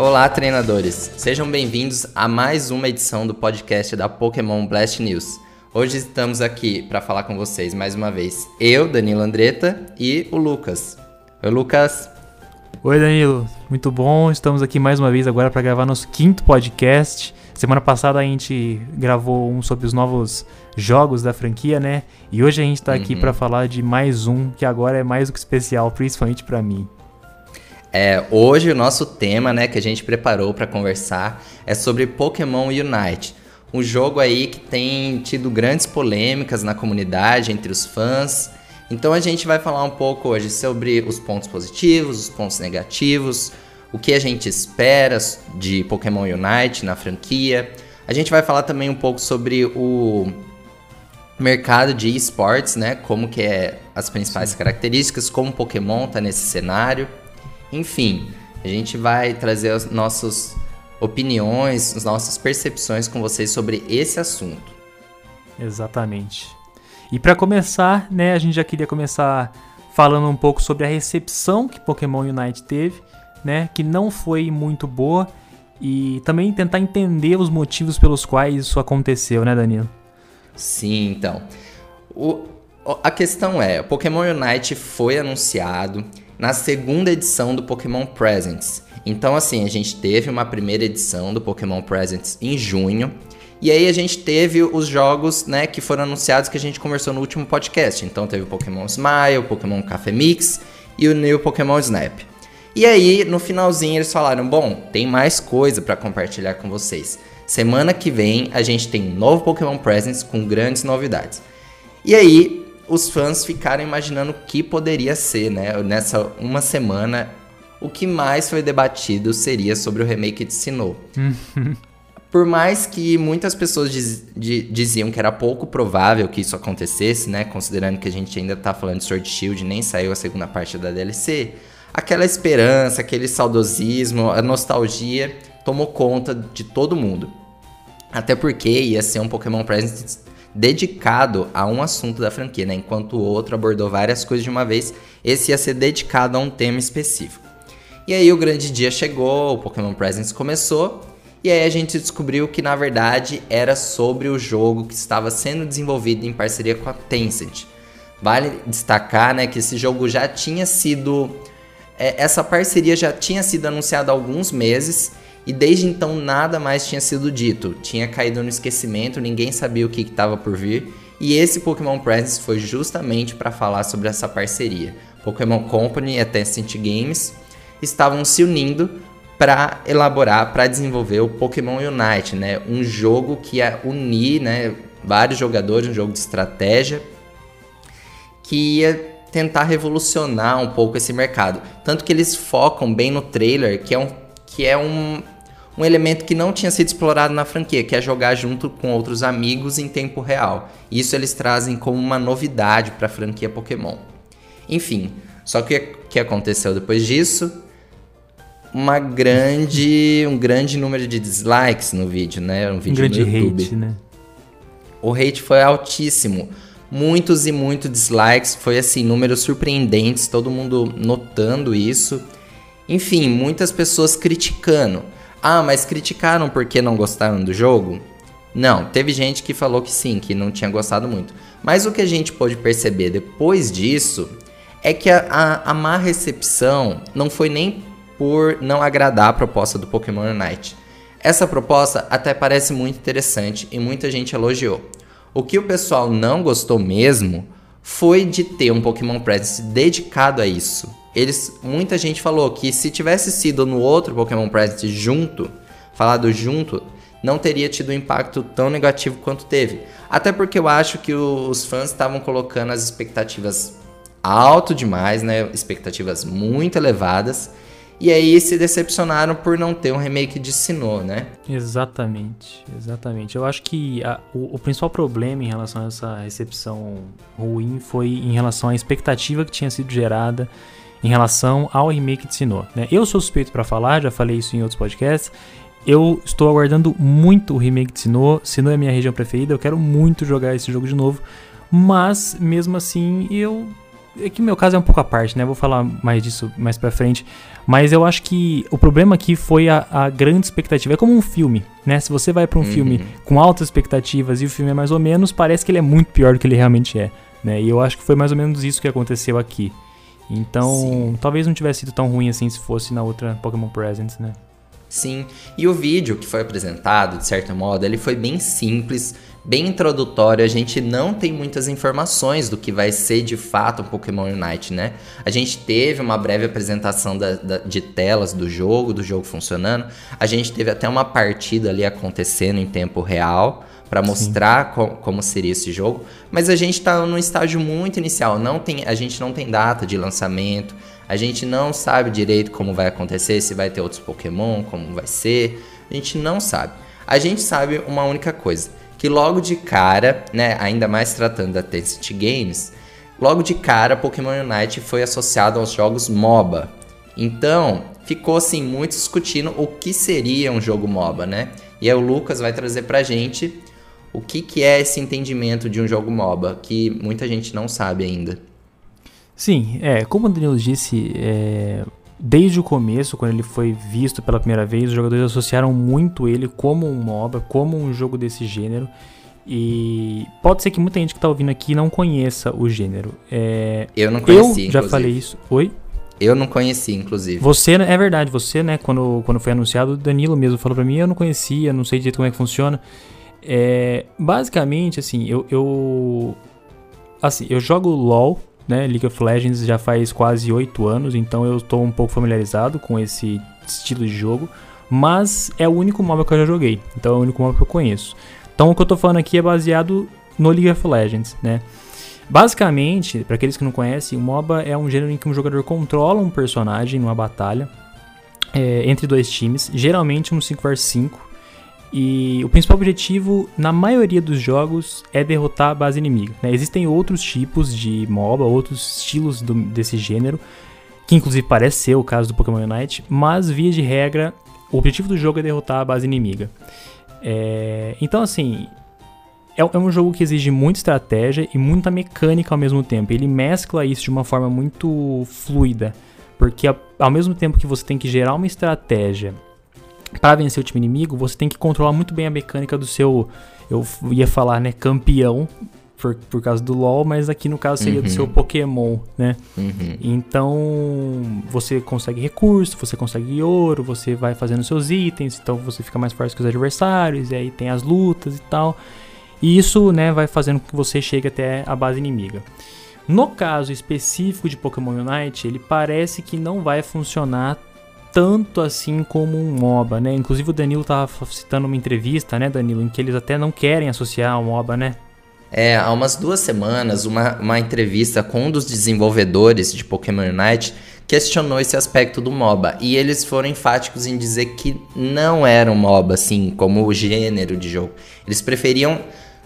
Olá, treinadores! Sejam bem-vindos a mais uma edição do podcast da Pokémon Blast News. Hoje estamos aqui para falar com vocês mais uma vez. Eu, Danilo Andretta e o Lucas. Oi, Lucas. Oi, Danilo. Muito bom. Estamos aqui mais uma vez agora para gravar nosso quinto podcast. Semana passada a gente gravou um sobre os novos jogos da franquia, né? E hoje a gente está aqui uhum. para falar de mais um que agora é mais do que especial, principalmente para mim. É, hoje o nosso tema, né, que a gente preparou para conversar é sobre Pokémon Unite, um jogo aí que tem tido grandes polêmicas na comunidade entre os fãs. Então a gente vai falar um pouco hoje sobre os pontos positivos, os pontos negativos, o que a gente espera de Pokémon Unite na franquia. A gente vai falar também um pouco sobre o mercado de esportes, né? Como que é as principais características, como Pokémon tá nesse cenário. Enfim, a gente vai trazer as nossas opiniões, as nossas percepções com vocês sobre esse assunto. Exatamente. E para começar, né, a gente já queria começar falando um pouco sobre a recepção que Pokémon Unite teve né, que não foi muito boa e também tentar entender os motivos pelos quais isso aconteceu, né, Danilo? Sim, então. O, a questão é, o Pokémon Unite foi anunciado na segunda edição do Pokémon Presents. Então, assim, a gente teve uma primeira edição do Pokémon Presents em junho. E aí a gente teve os jogos, né, que foram anunciados que a gente conversou no último podcast. Então teve o Pokémon Smile, o Pokémon Café Mix e o New Pokémon Snap. E aí, no finalzinho, eles falaram: bom, tem mais coisa para compartilhar com vocês. Semana que vem a gente tem um novo Pokémon Presents com grandes novidades. E aí, os fãs ficaram imaginando o que poderia ser, né? Nessa uma semana, o que mais foi debatido seria sobre o remake de Sinnoh. Por mais que muitas pessoas diz, diziam que era pouco provável que isso acontecesse, né? Considerando que a gente ainda tá falando de Sword Shield, nem saiu a segunda parte da DLC aquela esperança, aquele saudosismo, a nostalgia tomou conta de todo mundo. Até porque ia ser um Pokémon Presents dedicado a um assunto da franquia, né? Enquanto o outro abordou várias coisas de uma vez, esse ia ser dedicado a um tema específico. E aí o grande dia chegou, o Pokémon Presents começou, e aí a gente descobriu que na verdade era sobre o jogo que estava sendo desenvolvido em parceria com a Tencent. Vale destacar, né, que esse jogo já tinha sido é, essa parceria já tinha sido anunciada há alguns meses e desde então nada mais tinha sido dito. Tinha caído no esquecimento, ninguém sabia o que estava por vir. E esse Pokémon Presents foi justamente para falar sobre essa parceria. Pokémon Company e a Tencent Games estavam se unindo para elaborar, para desenvolver o Pokémon Unite, né? Um jogo que ia unir, né, vários jogadores, um jogo de estratégia que ia tentar revolucionar um pouco esse mercado. Tanto que eles focam bem no trailer, que é um, que é um, um elemento que não tinha sido explorado na franquia, que é jogar junto com outros amigos em tempo real. Isso eles trazem como uma novidade para a franquia Pokémon. Enfim, só que o que aconteceu depois disso? Uma grande, um grande número de dislikes no vídeo, né? Um vídeo um grande no YouTube. hate, né? O hate foi altíssimo muitos e muitos dislikes, foi assim, números surpreendentes, todo mundo notando isso. Enfim, muitas pessoas criticando. Ah, mas criticaram porque não gostaram do jogo? Não, teve gente que falou que sim, que não tinha gostado muito. Mas o que a gente pôde perceber depois disso é que a, a, a má recepção não foi nem por não agradar a proposta do Pokémon Unite. Essa proposta até parece muito interessante e muita gente elogiou. O que o pessoal não gostou mesmo foi de ter um Pokémon Presents dedicado a isso. Eles, muita gente falou que se tivesse sido no outro Pokémon Presents junto, falado junto, não teria tido um impacto tão negativo quanto teve. Até porque eu acho que os fãs estavam colocando as expectativas alto demais, né? Expectativas muito elevadas. E aí se decepcionaram por não ter um remake de Sinnoh, né? Exatamente, exatamente. Eu acho que a, o, o, principal problema em relação a essa recepção ruim foi em relação à expectativa que tinha sido gerada em relação ao remake de Sinnoh. Né? Eu sou suspeito para falar, já falei isso em outros podcasts. Eu estou aguardando muito o remake de Sinnoh. Sinnoh é minha região preferida, eu quero muito jogar esse jogo de novo. Mas, mesmo assim, eu é que meu caso é um pouco à parte, né? Vou falar mais disso mais pra frente. Mas eu acho que o problema aqui foi a, a grande expectativa. É como um filme, né? Se você vai para um uhum. filme com altas expectativas e o filme é mais ou menos, parece que ele é muito pior do que ele realmente é. Né? E eu acho que foi mais ou menos isso que aconteceu aqui. Então, Sim. talvez não tivesse sido tão ruim assim se fosse na outra Pokémon Presents, né? Sim, e o vídeo que foi apresentado, de certo modo, ele foi bem simples, bem introdutório. A gente não tem muitas informações do que vai ser de fato o Pokémon Unite, né? A gente teve uma breve apresentação da, da, de telas do jogo, do jogo funcionando. A gente teve até uma partida ali acontecendo em tempo real para mostrar co como seria esse jogo. Mas a gente está num estágio muito inicial. Não tem, a gente não tem data de lançamento. A gente não sabe direito como vai acontecer, se vai ter outros Pokémon, como vai ser. A gente não sabe. A gente sabe uma única coisa, que logo de cara, né, ainda mais tratando da Tencent Games, logo de cara Pokémon Unite foi associado aos jogos MOBA. Então, ficou assim muito discutindo o que seria um jogo MOBA, né? E aí o Lucas vai trazer pra gente o que, que é esse entendimento de um jogo MOBA, que muita gente não sabe ainda. Sim, é, como o Danilo disse, é, desde o começo, quando ele foi visto pela primeira vez, os jogadores associaram muito ele como um MOBA, como um jogo desse gênero. E pode ser que muita gente que está ouvindo aqui não conheça o gênero. É, eu não conheci, Eu já falei isso. Oi? Eu não conheci, inclusive. Você, é verdade, você, né, quando, quando foi anunciado, o Danilo mesmo falou para mim, eu não conhecia, não sei direito como é que funciona. É, basicamente, assim, eu, eu assim, eu jogo LoL né? League of Legends já faz quase 8 anos, então eu estou um pouco familiarizado com esse estilo de jogo, mas é o único MOBA que eu já joguei, então é o único MOBA que eu conheço. Então o que eu estou falando aqui é baseado no League of Legends, né? Basicamente, para aqueles que não conhecem, o MOBA é um gênero em que um jogador controla um personagem numa batalha é, entre dois times, geralmente um 5 vs 5, e o principal objetivo, na maioria dos jogos, é derrotar a base inimiga. Né? Existem outros tipos de MOBA, outros estilos do, desse gênero, que inclusive parece ser o caso do Pokémon Unite, mas via de regra, o objetivo do jogo é derrotar a base inimiga. É, então, assim, é, é, um jogo que exige muita estratégia e muita mecânica ao mesmo tempo. Ele mescla isso de uma forma muito fluida, porque ao mesmo tempo que você tem que gerar uma estratégia para vencer o time inimigo, você tem que controlar muito bem a mecânica do seu. Eu ia falar, né? Campeão. Por, por causa do LoL, mas aqui no caso seria uhum. do seu Pokémon, né? Uhum. Então você consegue recurso, você consegue ouro, você vai fazendo seus itens, então você fica mais forte que os adversários, e aí tem as lutas e tal. E isso, né, vai fazendo com que você chegue até a base inimiga. No caso específico de Pokémon Unite, ele parece que não vai funcionar tanto assim como um MOBA, né? Inclusive o Danilo tava citando uma entrevista, né, Danilo, em que eles até não querem associar ao MOBA, né? É, há umas duas semanas, uma, uma entrevista com um dos desenvolvedores de Pokémon Unite questionou esse aspecto do MOBA. E eles foram enfáticos em dizer que não era um MOBA, assim, como o gênero de jogo. Eles preferiam,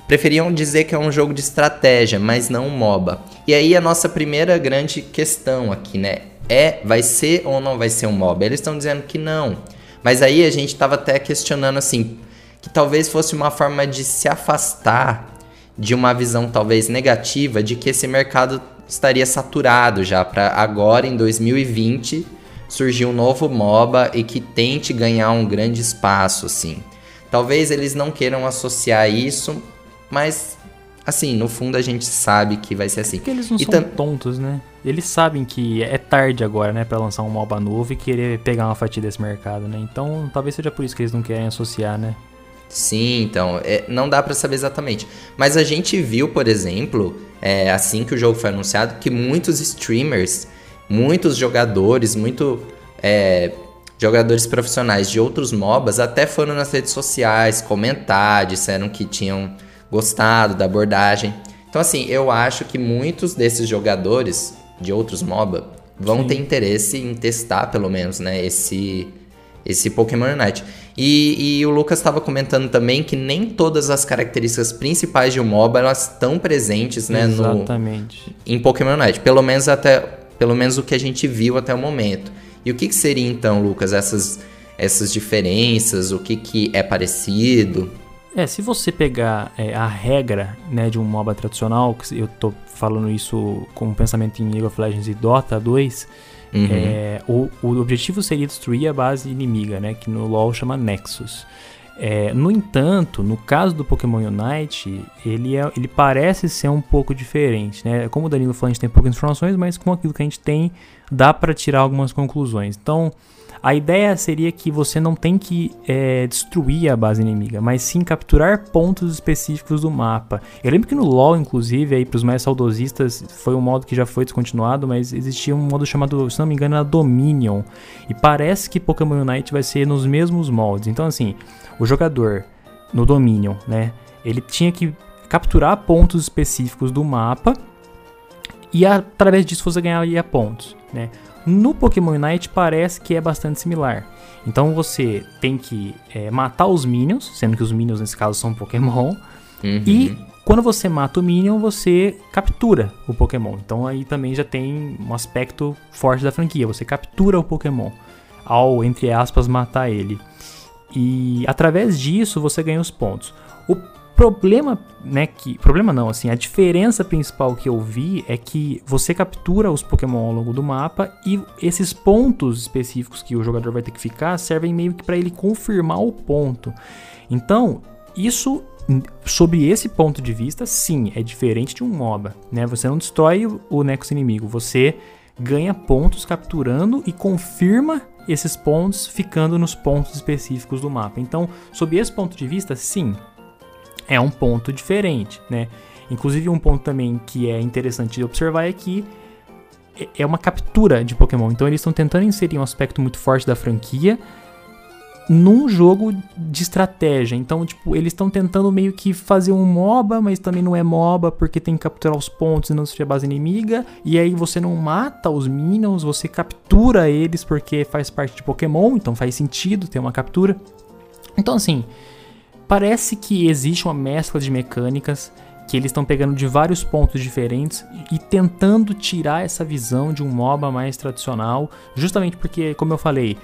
preferiam dizer que é um jogo de estratégia, mas não um MOBA. E aí a nossa primeira grande questão aqui, né? É, vai ser ou não vai ser um MOBA? Eles estão dizendo que não. Mas aí a gente estava até questionando assim, que talvez fosse uma forma de se afastar de uma visão talvez negativa de que esse mercado estaria saturado já para agora em 2020 surgir um novo MOBA e que tente ganhar um grande espaço assim. Talvez eles não queiram associar isso, mas assim, no fundo a gente sabe que vai ser assim. É porque eles não e são tontos, né? Eles sabem que é tarde agora, né, para lançar um MOBA novo e querer pegar uma fatia desse mercado, né? Então, talvez seja por isso que eles não querem associar, né? Sim, então, é, não dá para saber exatamente. Mas a gente viu, por exemplo, é, assim que o jogo foi anunciado, que muitos streamers, muitos jogadores, muito é, jogadores profissionais de outros MOBAs até foram nas redes sociais comentar, disseram que tinham gostado da abordagem. Então, assim, eu acho que muitos desses jogadores de outros MOBA vão Sim. ter interesse em testar, pelo menos, né, esse, esse Pokémon Unite. E, e o Lucas estava comentando também que nem todas as características principais de um MOBA elas estão presentes, né, Exatamente. No, em Pokémon Unite. Pelo menos até, pelo menos o que a gente viu até o momento. E o que, que seria então, Lucas, essas essas diferenças, o que, que é parecido? É, se você pegar é, a regra né, de um MOBA tradicional, que eu tô falando isso com um pensamento em League of Legends e Dota 2, uhum. é, o, o objetivo seria destruir a base inimiga, né? Que no LoL chama Nexus. É, no entanto, no caso do Pokémon Unite, ele, é, ele parece ser um pouco diferente, né? Como o Danilo falou, a gente tem poucas informações, mas com aquilo que a gente tem, dá para tirar algumas conclusões. Então, a ideia seria que você não tem que é, destruir a base inimiga, mas sim capturar pontos específicos do mapa. Eu lembro que no LoL, inclusive, aí para os mais saudosistas, foi um modo que já foi descontinuado, mas existia um modo chamado, se não me engano, era Dominion. E parece que Pokémon Unite vai ser nos mesmos moldes. Então, assim, o jogador no Dominion, né, ele tinha que capturar pontos específicos do mapa e através disso você ganharia pontos, né? No Pokémon Unite parece que é bastante similar. Então você tem que é, matar os Minions, sendo que os Minions nesse caso são Pokémon. Uhum. E quando você mata o Minion, você captura o Pokémon. Então aí também já tem um aspecto forte da franquia. Você captura o Pokémon ao, entre aspas, matar ele. E através disso você ganha os pontos. O problema, né, que problema não, assim, a diferença principal que eu vi é que você captura os Pokémon ao longo do mapa e esses pontos específicos que o jogador vai ter que ficar servem meio que para ele confirmar o ponto. Então, isso sobre esse ponto de vista, sim, é diferente de um MOBA, né? Você não destrói o Nexus inimigo, você ganha pontos capturando e confirma esses pontos ficando nos pontos específicos do mapa. Então, sob esse ponto de vista, sim, é um ponto diferente, né? Inclusive um ponto também que é interessante de observar é que é, é uma captura de Pokémon. Então eles estão tentando inserir um aspecto muito forte da franquia num jogo de estratégia. Então, tipo, eles estão tentando meio que fazer um MOBA, mas também não é MOBA porque tem que capturar os pontos e não destruir a base inimiga. E aí você não mata os minions, você captura eles porque faz parte de Pokémon, então faz sentido ter uma captura. Então, assim, Parece que existe uma mescla de mecânicas que eles estão pegando de vários pontos diferentes e tentando tirar essa visão de um MOBA mais tradicional, justamente porque, como eu falei,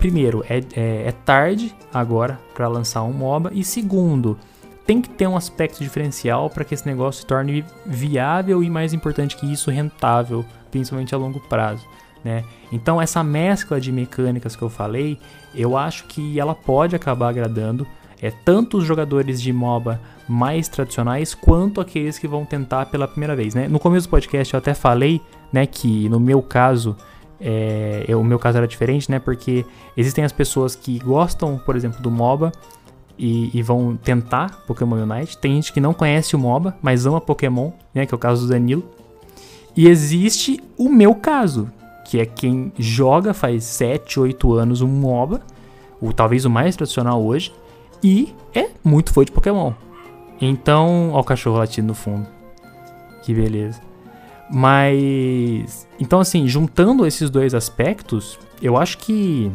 primeiro, é, é, é tarde agora para lançar um MOBA, e segundo, tem que ter um aspecto diferencial para que esse negócio se torne viável e, mais importante que isso, rentável, principalmente a longo prazo. Né? Então, essa mescla de mecânicas que eu falei, eu acho que ela pode acabar agradando é, tanto os jogadores de MOBA mais tradicionais quanto aqueles que vão tentar pela primeira vez. Né? No começo do podcast eu até falei né, que no meu caso, é, eu, o meu caso era diferente, né? Porque existem as pessoas que gostam, por exemplo, do MOBA e, e, vão tentar Pokémon Unite. Tem gente que não conhece o MOBA, mas ama Pokémon, né? Que é o caso do Danilo. E existe o meu caso, que é quem joga faz 7, 8 anos um MOBA, o, talvez o mais tradicional hoje, e é muito fã de Pokémon. Então, ó o cachorro latindo no fundo. Que beleza. Mas. Então, assim, juntando esses dois aspectos, eu acho que.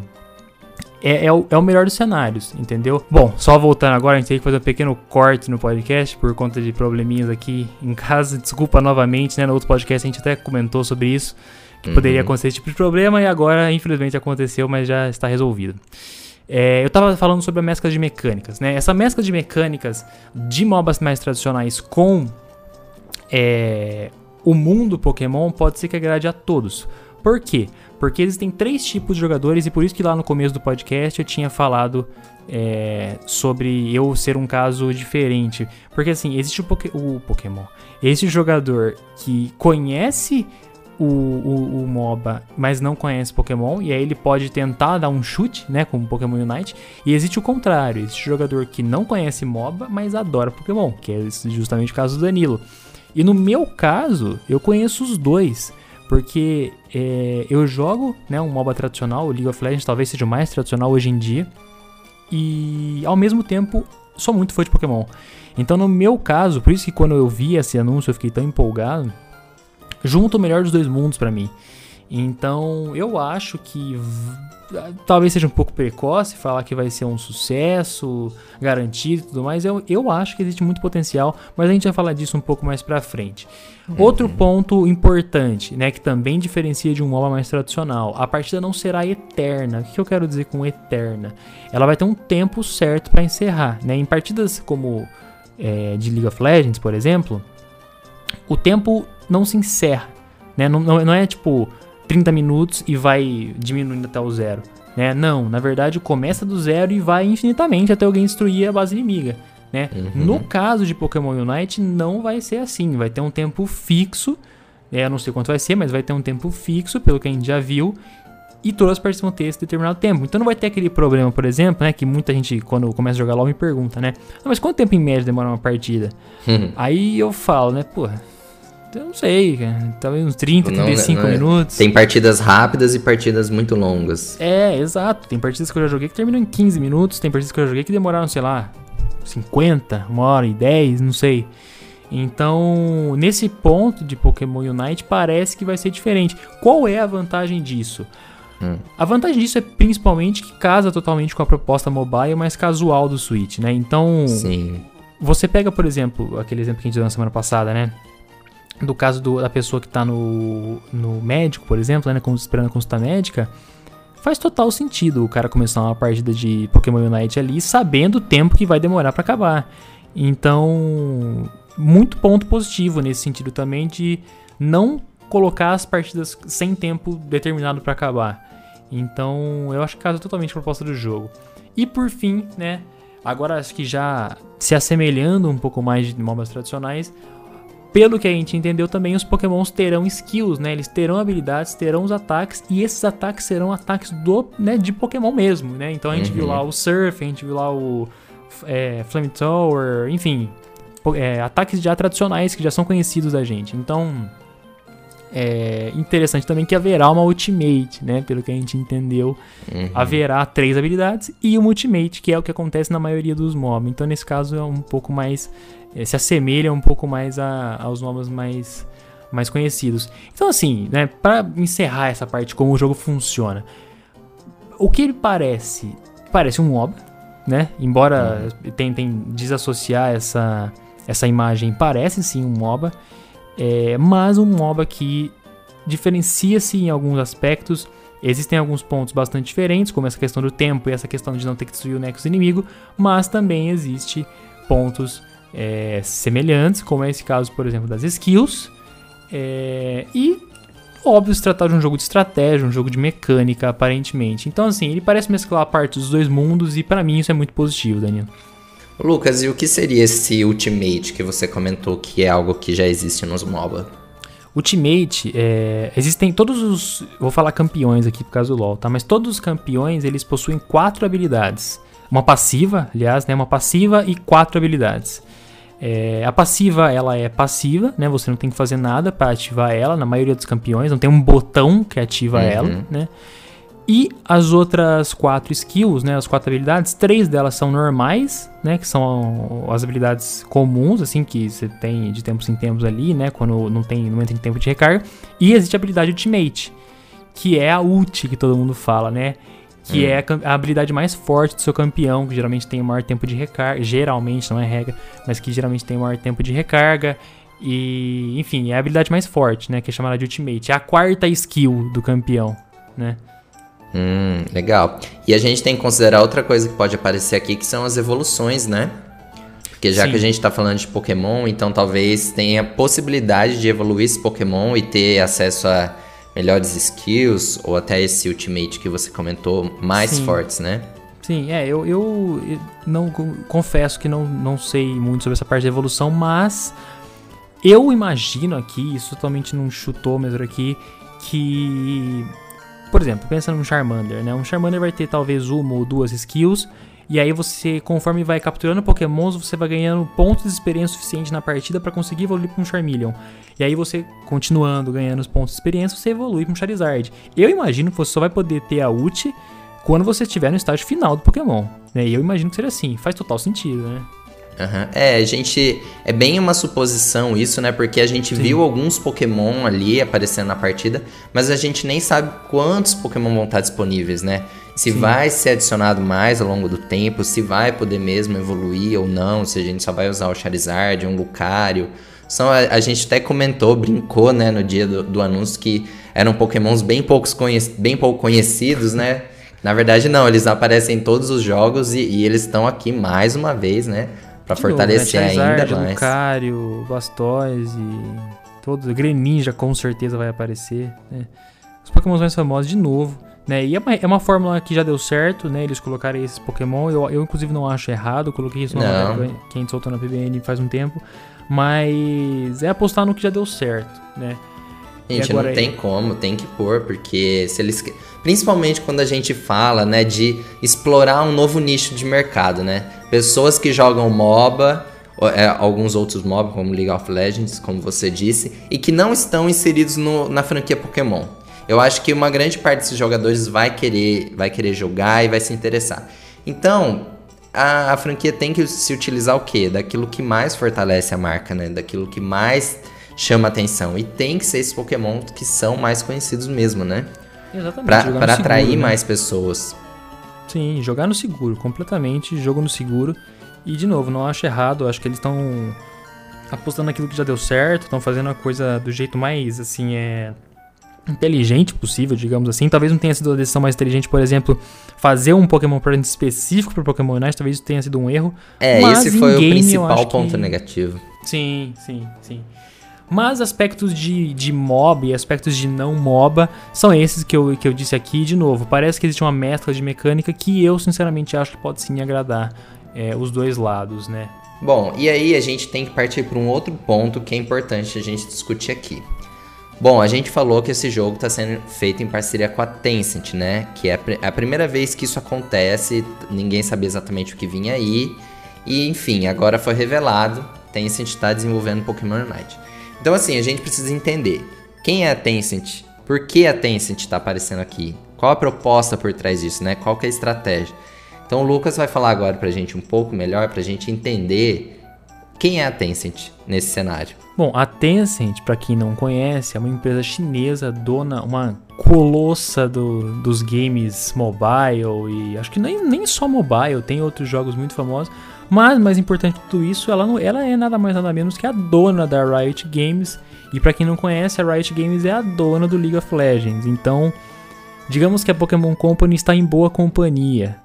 É, é, o, é o melhor dos cenários, entendeu? Bom, só voltando agora, a gente tem que fazer um pequeno corte no podcast por conta de probleminhas aqui em casa. Desculpa novamente, né? No outro podcast a gente até comentou sobre isso. Que uhum. poderia acontecer esse tipo de problema e agora, infelizmente, aconteceu, mas já está resolvido. É, eu estava falando sobre a mescla de mecânicas, né? Essa mescla de mecânicas de MOBAs mais tradicionais com é, o mundo Pokémon pode ser que agrade a todos. Por quê? Porque existem três tipos de jogadores e por isso que lá no começo do podcast eu tinha falado é, sobre eu ser um caso diferente. Porque assim, existe o, Poké o Pokémon. Esse jogador que conhece o, o, o, MOBA, mas não conhece Pokémon, e aí ele pode tentar dar um chute, né, com Pokémon Unite. E existe o contrário, existe jogador que não conhece MOBA, mas adora Pokémon, que é justamente o caso do Danilo. E no meu caso, eu conheço os dois, porque é, eu jogo né, um MOBA tradicional, o League of Legends talvez seja o mais tradicional hoje em dia, e ao mesmo tempo sou muito fã de Pokémon. Então no meu caso, por isso que quando eu vi esse anúncio eu fiquei tão empolgado, junta o melhor dos dois mundos para mim. Então, eu acho que talvez seja um pouco precoce falar que vai ser um sucesso garantido e tudo mais. Eu, eu acho que existe muito potencial, mas a gente vai falar disso um pouco mais pra frente. Uhum. Outro ponto importante, né, que também diferencia de um MOBA mais tradicional, a partida não será eterna. O que eu quero dizer com eterna? Ela vai ter um tempo certo para encerrar, né? Em partidas como é, de League of Legends, por exemplo, o tempo não se encerra. Né? Não, não, não é tipo 30 minutos e vai diminuindo até o zero. Né? Não, na verdade começa do zero e vai infinitamente até alguém destruir a base inimiga. Né? Uhum. No caso de Pokémon Unite, não vai ser assim. Vai ter um tempo fixo. É, eu não sei quanto vai ser, mas vai ter um tempo fixo, pelo que a gente já viu. E todas as partes vão ter esse determinado tempo. Então não vai ter aquele problema, por exemplo, né? Que muita gente, quando começa a jogar LOL, me pergunta, né? Ah, mas quanto tempo em média demora uma partida? Uhum. Aí eu falo, né? Porra, eu não sei, cara. Talvez uns 30, não, 35 não é. minutos. Tem partidas rápidas e partidas muito longas. É, exato. Tem partidas que eu já joguei que terminam em 15 minutos. Tem partidas que eu já joguei que demoraram, sei lá, 50, uma hora e 10, não sei. Então, nesse ponto de Pokémon Unite, parece que vai ser diferente. Qual é a vantagem disso? Hum. A vantagem disso é principalmente que casa totalmente com a proposta mobile mais casual do Switch, né? Então, Sim. você pega, por exemplo, aquele exemplo que a gente deu na semana passada, né? Do caso do, da pessoa que está no, no médico, por exemplo, né? Esperando a consulta médica faz total sentido o cara começar uma partida de Pokémon Unite ali sabendo o tempo que vai demorar para acabar. Então, muito ponto positivo nesse sentido também de não colocar as partidas sem tempo determinado para acabar. Então, eu acho que casa totalmente a proposta do jogo. E por fim, né, agora acho que já se assemelhando um pouco mais de MOBAs tradicionais, pelo que a gente entendeu também, os pokémons terão skills, né? Eles terão habilidades, terão os ataques, e esses ataques serão ataques do, né, de pokémon mesmo, né? Então a gente uhum. viu lá o Surf, a gente viu lá o é, Flamethrower, enfim, é, ataques já tradicionais que já são conhecidos da gente. Então, é interessante também que haverá uma Ultimate, né? Pelo que a gente entendeu, uhum. haverá três habilidades e uma Ultimate, que é o que acontece na maioria dos mobs. Então, nesse caso, é um pouco mais se assemelha um pouco mais a, aos nomes mais, mais conhecidos. Então, assim, né, para encerrar essa parte, como o jogo funciona, o que ele parece? Parece um MOBA, né? Embora uhum. tentem desassociar essa, essa imagem, parece sim um MOBA, é, mas um MOBA que diferencia-se em alguns aspectos. Existem alguns pontos bastante diferentes, como essa questão do tempo e essa questão de não ter que destruir o nexo inimigo, mas também existe pontos é, semelhantes, como é esse caso, por exemplo, das skills. É, e, óbvio, se tratar de um jogo de estratégia, um jogo de mecânica, aparentemente. Então, assim, ele parece mesclar a parte dos dois mundos e, para mim, isso é muito positivo, Daniel. Lucas, e o que seria esse Ultimate que você comentou que é algo que já existe nos MOBA? Ultimate, é, existem todos os. Vou falar campeões aqui por causa do LoL, tá? Mas todos os campeões eles possuem quatro habilidades. Uma passiva, aliás, né? Uma passiva e quatro habilidades. É, a passiva, ela é passiva, né? Você não tem que fazer nada para ativar ela, na maioria dos campeões. Não tem um botão que ativa uhum. ela, né? E as outras quatro skills, né? As quatro habilidades, três delas são normais, né? Que são as habilidades comuns, assim, que você tem de tempos em tempos ali, né? Quando não tem, não entra em tempo de recarga. E existe a habilidade Ultimate, que é a ult que todo mundo fala, né? Que hum. é a, habilidade mais forte do seu campeão, que geralmente tem o maior tempo de recarga, geralmente, não é regra, mas que geralmente tem o maior tempo de recarga. E, enfim, é a habilidade mais forte, né? Que é chamada de Ultimate. É a quarta skill do campeão, né? Hum, legal. E a gente tem que considerar outra coisa que pode aparecer aqui, que são as evoluções, né? Porque já Sim. que a gente tá falando de Pokémon, então talvez tenha possibilidade de evoluir esse Pokémon e ter acesso a melhores skills, ou até esse Ultimate que você comentou, mais Sim. fortes, né? Sim, é, eu, eu, não confesso que não, não sei muito sobre essa parte de evolução, mas eu imagino aqui, isso totalmente não chutou mesmo aqui, que. Por exemplo, pensa num Charmander, né? Um Charmander vai ter talvez uma ou duas skills e aí você, conforme vai capturando pokémons, você vai ganhando pontos de experiência suficiente na partida para conseguir evoluir para um Charmeleon. E aí você, continuando ganhando os pontos de experiência, você evolui para um Charizard. Eu imagino que você só vai poder ter a ult quando você estiver no estágio final do Pokémon. Né? E eu imagino que seja assim. Faz total sentido, né? Uhum. É, a gente. É bem uma suposição isso, né? Porque a gente Sim. viu alguns Pokémon ali aparecendo na partida, mas a gente nem sabe quantos Pokémon vão estar disponíveis, né? Se Sim. vai ser adicionado mais ao longo do tempo, se vai poder mesmo evoluir ou não, se a gente só vai usar o Charizard, um Lucario. São, a, a gente até comentou, brincou, né, no dia do, do anúncio que eram Pokémons bem, poucos bem pouco conhecidos, né? Na verdade, não, eles aparecem em todos os jogos e, e eles estão aqui mais uma vez, né? Pra fortalecer novo, né? Charizard, ainda mais. Lucario, Blastoise, Todos, Greninja com certeza vai aparecer, né? Os Pokémon mais famosos de novo, né? E é uma, é uma fórmula que já deu certo, né? Eles colocarem esses Pokémon. Eu, eu inclusive não acho errado, eu coloquei isso no que a gente soltou na PBN faz um tempo. Mas é apostar no que já deu certo, né? Gente, não tem como, tem que pôr, porque se eles. Principalmente quando a gente fala, né, de explorar um novo nicho de mercado, né? Pessoas que jogam MOBA, é, alguns outros MOBA, como League of Legends, como você disse, e que não estão inseridos no, na franquia Pokémon. Eu acho que uma grande parte desses jogadores vai querer, vai querer jogar e vai se interessar. Então, a, a franquia tem que se utilizar o quê? Daquilo que mais fortalece a marca, né? Daquilo que mais chama atenção. E tem que ser esses Pokémon que são mais conhecidos mesmo, né? Exatamente. Para atrair seguro, né? mais pessoas. Sim, jogar no seguro, completamente, jogo no seguro. E de novo, não acho errado, acho que eles estão apostando naquilo que já deu certo, estão fazendo a coisa do jeito mais assim, é inteligente possível, digamos assim. Talvez não tenha sido a decisão mais inteligente, por exemplo, fazer um Pokémon Present específico para Pokémon Unite, talvez tenha sido um erro. É, esse foi o principal ponto que... negativo. Sim, sim, sim. Mas aspectos de, de mob e aspectos de não MOBA são esses que eu, que eu disse aqui de novo. Parece que existe uma mescla de mecânica que eu sinceramente acho que pode sim agradar é, os dois lados, né? Bom, e aí a gente tem que partir para um outro ponto que é importante a gente discutir aqui. Bom, a gente falou que esse jogo está sendo feito em parceria com a Tencent, né? Que é a primeira vez que isso acontece, ninguém sabia exatamente o que vinha aí. E enfim, agora foi revelado, Tencent está desenvolvendo Pokémon Unite. Então assim, a gente precisa entender quem é a Tencent, por que a Tencent está aparecendo aqui, qual a proposta por trás disso, né? Qual que é a estratégia. Então o Lucas vai falar agora pra gente um pouco melhor, pra gente entender quem é a Tencent nesse cenário. Bom, a Tencent, para quem não conhece, é uma empresa chinesa, dona, uma colossa do, dos games mobile e acho que nem, nem só mobile, tem outros jogos muito famosos. Mas, mais importante tudo isso, ela, não, ela é nada mais nada menos que a dona da Riot Games. E para quem não conhece, a Riot Games é a dona do League of Legends. Então, digamos que a Pokémon Company está em boa companhia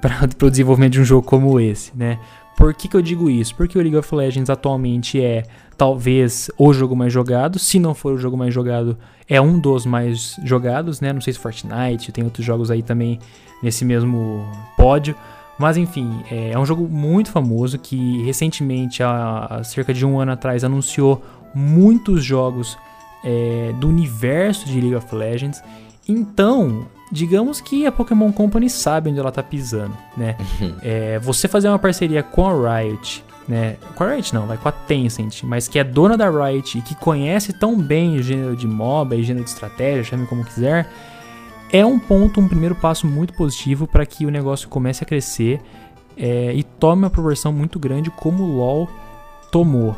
para o desenvolvimento de um jogo como esse, né? Por que, que eu digo isso? Porque o League of Legends atualmente é talvez o jogo mais jogado. Se não for o jogo mais jogado, é um dos mais jogados, né? Não sei se Fortnite, tem outros jogos aí também nesse mesmo pódio. Mas enfim, é, é um jogo muito famoso que recentemente, há, há, cerca de um ano atrás, anunciou muitos jogos é, do universo de League of Legends. Então, digamos que a Pokémon Company sabe onde ela tá pisando, né? Uhum. é, você fazer uma parceria com a Riot, né? Com a Riot não, vai com a Tencent, mas que é dona da Riot e que conhece tão bem o gênero de MOBA e gênero de estratégia, chame como quiser, é um ponto, um primeiro passo muito positivo para que o negócio comece a crescer é, e tome uma proporção muito grande como o LoL tomou.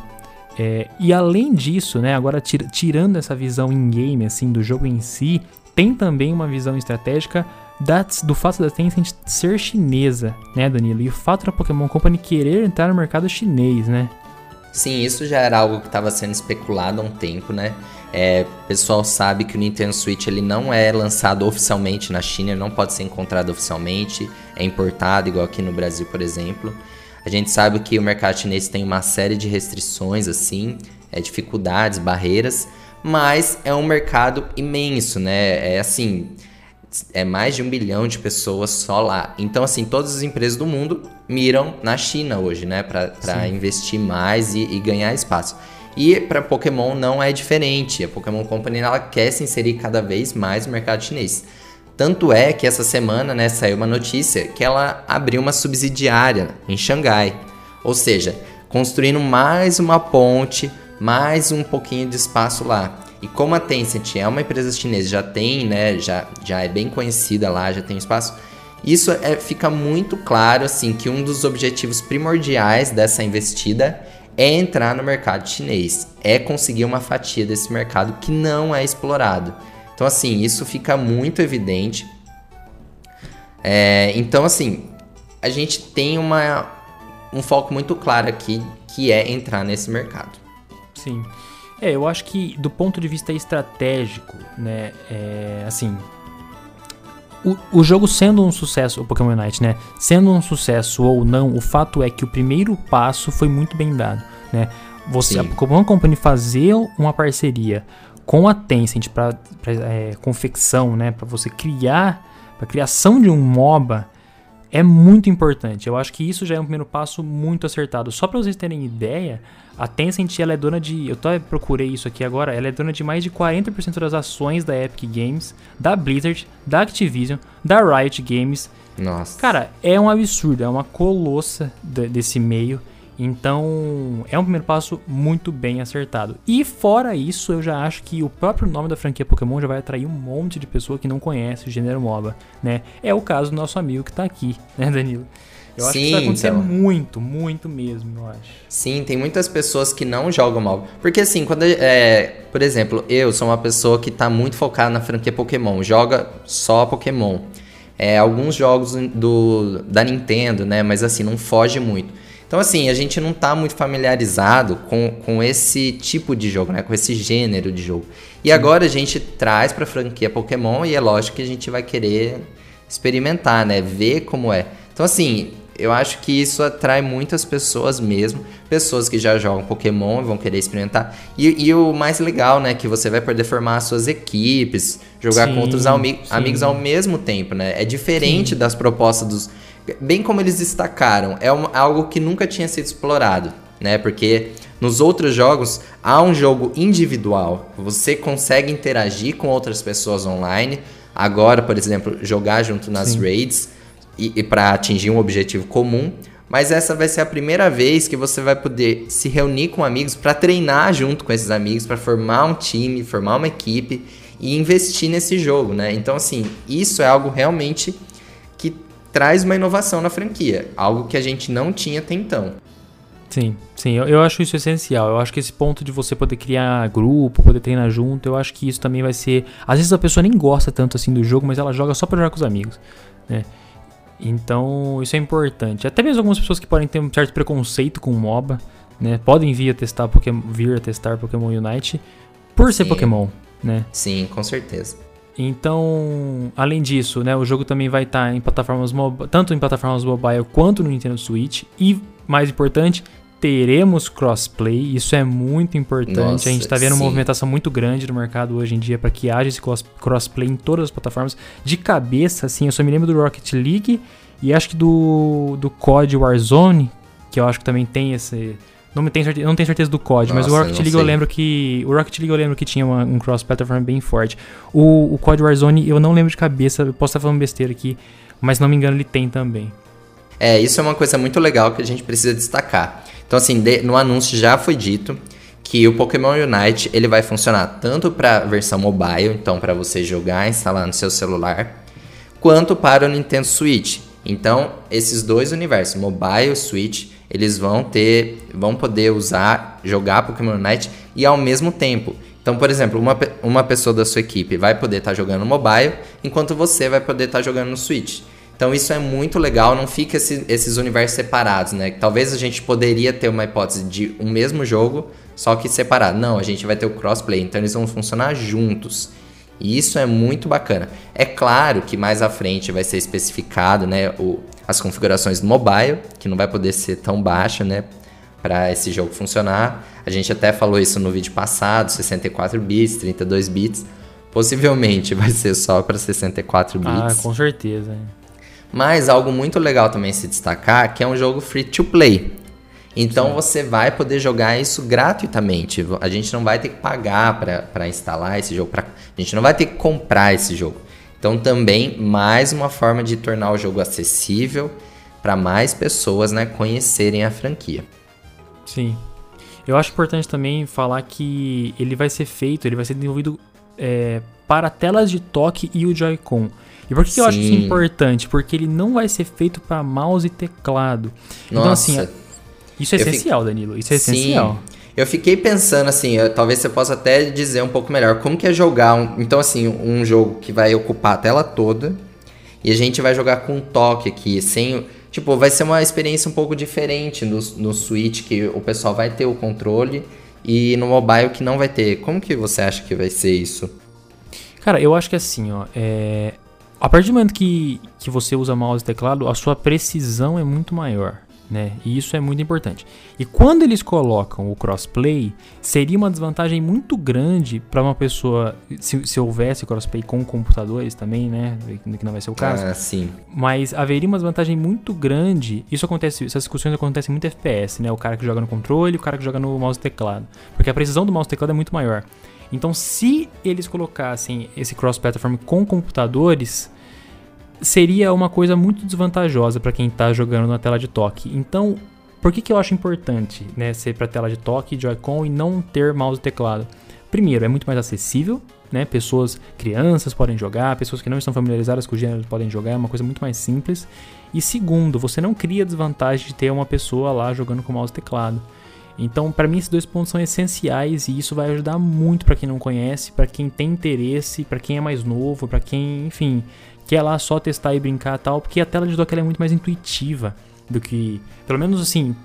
É, e além disso, né, agora tir tirando essa visão in-game assim do jogo em si, tem também uma visão estratégica do fato da Tencent ser chinesa, né, Danilo? E o fato da Pokémon Company querer entrar no mercado chinês, né? Sim, isso já era algo que estava sendo especulado há um tempo, né? É, o pessoal sabe que o Nintendo Switch ele não é lançado oficialmente na China, não pode ser encontrado oficialmente, é importado, igual aqui no Brasil, por exemplo. A gente sabe que o mercado chinês tem uma série de restrições, assim, é, dificuldades, barreiras, mas é um mercado imenso, né? É assim, é mais de um bilhão de pessoas só lá. Então, assim, todas as empresas do mundo miram na China hoje, né? Para investir mais e, e, ganhar espaço. E para Pokémon não é diferente. A Pokémon Company ela quer se inserir cada vez mais no mercado chinês. Tanto é que essa semana né, saiu uma notícia que ela abriu uma subsidiária em Xangai. Ou seja, construindo mais uma ponte mais um pouquinho de espaço lá. E como a Tencent é uma empresa chinesa, já tem, né, já, já é bem conhecida lá, já tem espaço, isso é, fica muito claro assim que um dos objetivos primordiais dessa investida é entrar no mercado chinês, é conseguir uma fatia desse mercado que não é explorado. Então assim, isso fica muito evidente. É, então assim, a gente tem uma, um foco muito claro aqui que é entrar nesse mercado. Sim. É, eu acho que do ponto de vista estratégico, né, é, assim, o, o jogo sendo um sucesso, o Pokémon Unite, né, sendo um sucesso ou não, o fato é que o primeiro passo foi muito bem dado, né. Você, Sim. a Pokémon Company fazer uma parceria com a Tencent para é, confecção, né, para você criar, para criação de um MOBA, é muito importante. Eu acho que isso já é um primeiro passo muito acertado. Só para vocês terem ideia, a Tencent ela é dona de, eu até procurei isso aqui agora, ela é dona de mais de 40% das ações da Epic Games, da Blizzard, da Activision, da Riot Games. Nossa. Cara, é um absurdo, é uma colossa desse meio. Então, é um primeiro passo muito bem acertado. E fora isso, eu já acho que o próprio nome da franquia Pokémon já vai atrair um monte de pessoa que não conhece o gênero MOBA, né? É o caso do nosso amigo que tá aqui, né, Danilo? Eu Sim, acho que isso vai acontecer então. muito, muito mesmo, eu acho. Sim, tem muitas pessoas que não jogam MOBA. Porque assim, quando é, por exemplo, eu sou uma pessoa que tá muito focada na franquia Pokémon, joga só Pokémon. É, alguns jogos do, da Nintendo, né? Mas assim, não foge muito. Então, assim, a gente não está muito familiarizado com, com esse tipo de jogo, né? Com esse gênero de jogo. E Sim. agora a gente traz para a franquia Pokémon e é lógico que a gente vai querer experimentar, né? Ver como é. Então, assim, eu acho que isso atrai muitas pessoas mesmo. Pessoas que já jogam Pokémon e vão querer experimentar. E, e, o mais legal, né? Que você vai poder formar suas equipes, jogar sim, com outros amigos ao mesmo tempo, né? É diferente sim. das propostas dos bem como eles destacaram, é uma, algo que nunca tinha sido explorado, né? Porque nos outros jogos há um jogo individual, você consegue interagir com outras pessoas online. Agora, por exemplo, jogar junto nas Sim. raids e, e para atingir um objetivo comum. Mas essa vai ser a primeira vez que você vai poder se reunir com amigos para treinar junto com esses amigos, para formar um time, formar uma equipe e investir nesse jogo, né? Então, assim, isso é algo realmente traz uma inovação na franquia, algo que a gente não tinha até então. Sim, sim, eu, eu, acho isso essencial. Eu acho que esse ponto de você poder criar grupo, poder treinar junto, eu acho que isso também vai ser. Às vezes a pessoa nem gosta tanto assim do jogo, mas ela joga só para jogar com os amigos, né? Então, isso é importante. Até mesmo algumas pessoas que podem ter um certo preconceito com MOBA, né? Podem vir a testar Pokémon, vir a testar Pokémon Unite por ser Sim. Pokémon, né? Sim, com certeza. Então, além disso, né, o jogo também vai estar tá em plataformas tanto em plataformas mobile quanto no Nintendo Switch e mais importante, teremos crossplay. Isso é muito importante. Nossa, a gente está vendo sim. uma movimentação muito grande no mercado hoje em dia para que haja esse crossplay em todas as plataformas. De cabeça, assim, eu só me lembro do Rocket League e acho que do do COD Warzone, que eu acho que também tem esse não tenho certeza, não tenho certeza do código, mas o Rocket League sei. eu lembro que. O Rocket League eu lembro que tinha uma, um cross-platform bem forte. O, o COD Warzone eu não lembro de cabeça, eu posso estar falando besteira aqui, mas não me engano ele tem também. É, isso é uma coisa muito legal que a gente precisa destacar. Então, assim, de, no anúncio já foi dito que o Pokémon Unite ele vai funcionar tanto para a versão mobile, então para você jogar e instalar no seu celular, quanto para o Nintendo Switch. Então, esses dois universos, mobile e Switch, eles vão ter, vão poder usar, jogar Pokémon Unite e ao mesmo tempo. Então, por exemplo, uma, uma pessoa da sua equipe vai poder estar tá jogando mobile, enquanto você vai poder estar tá jogando no Switch. Então isso é muito legal, não fica esse, esses universos separados, né? Talvez a gente poderia ter uma hipótese de um mesmo jogo, só que separado. Não, a gente vai ter o crossplay, então eles vão funcionar juntos. E isso é muito bacana. É claro que mais à frente vai ser especificado, né, o, as configurações do mobile, que não vai poder ser tão baixa, né, para esse jogo funcionar. A gente até falou isso no vídeo passado, 64 bits, 32 bits. Possivelmente vai ser só para 64 ah, bits. Ah, com certeza. Mas algo muito legal também se destacar, que é um jogo free to play. Então Sim. você vai poder jogar isso gratuitamente. A gente não vai ter que pagar para instalar esse jogo. Pra, a gente não vai ter que comprar esse jogo. Então também mais uma forma de tornar o jogo acessível para mais pessoas, né, conhecerem a franquia. Sim. Eu acho importante também falar que ele vai ser feito, ele vai ser desenvolvido é, para telas de toque e o Joy-Con. E por que, que eu acho isso importante? Porque ele não vai ser feito para mouse e teclado. Então, assim, Nossa. Então, assim, isso é essencial, fico... Danilo. Isso é Sim. essencial. Eu fiquei pensando assim, eu, talvez você possa até dizer um pouco melhor como que é jogar um, então assim, um jogo que vai ocupar a tela toda e a gente vai jogar com toque aqui, sem, tipo, vai ser uma experiência um pouco diferente no, no Switch que o pessoal vai ter o controle e no mobile que não vai ter. Como que você acha que vai ser isso? Cara, eu acho que assim, ó, é... a partir do momento que, que você usa mouse e teclado, a sua precisão é muito maior. Né? E isso é muito importante. E quando eles colocam o crossplay, seria uma desvantagem muito grande para uma pessoa, se, se, houvesse crossplay com computadores também, né? Que não vai ser o caso. Ah, sim. Mas haveria uma desvantagem muito grande. Isso acontece, essas discussões acontecem muito FPS, né? O cara que joga no controle, o cara que joga no mouse e teclado. Porque a precisão do mouse e teclado é muito maior. Então, se eles colocassem esse cross-platform com computadores, seria uma coisa muito desvantajosa para quem está jogando na tela de toque. Então, por que, que eu acho importante né, ser para tela de toque, Joy-Con e não ter mouse e teclado? Primeiro, é muito mais acessível, né? Pessoas, crianças podem jogar, pessoas que não estão familiarizadas com o gênero podem jogar, é uma coisa muito mais simples. E segundo, você não cria desvantagem de ter uma pessoa lá jogando com mouse e teclado. Então, para mim, esses dois pontos são essenciais e isso vai ajudar muito para quem não conhece, para quem tem interesse, para quem é mais novo, para quem, enfim, quer lá só testar e brincar tal, porque a tela de dock é muito mais intuitiva do que, pelo menos assim,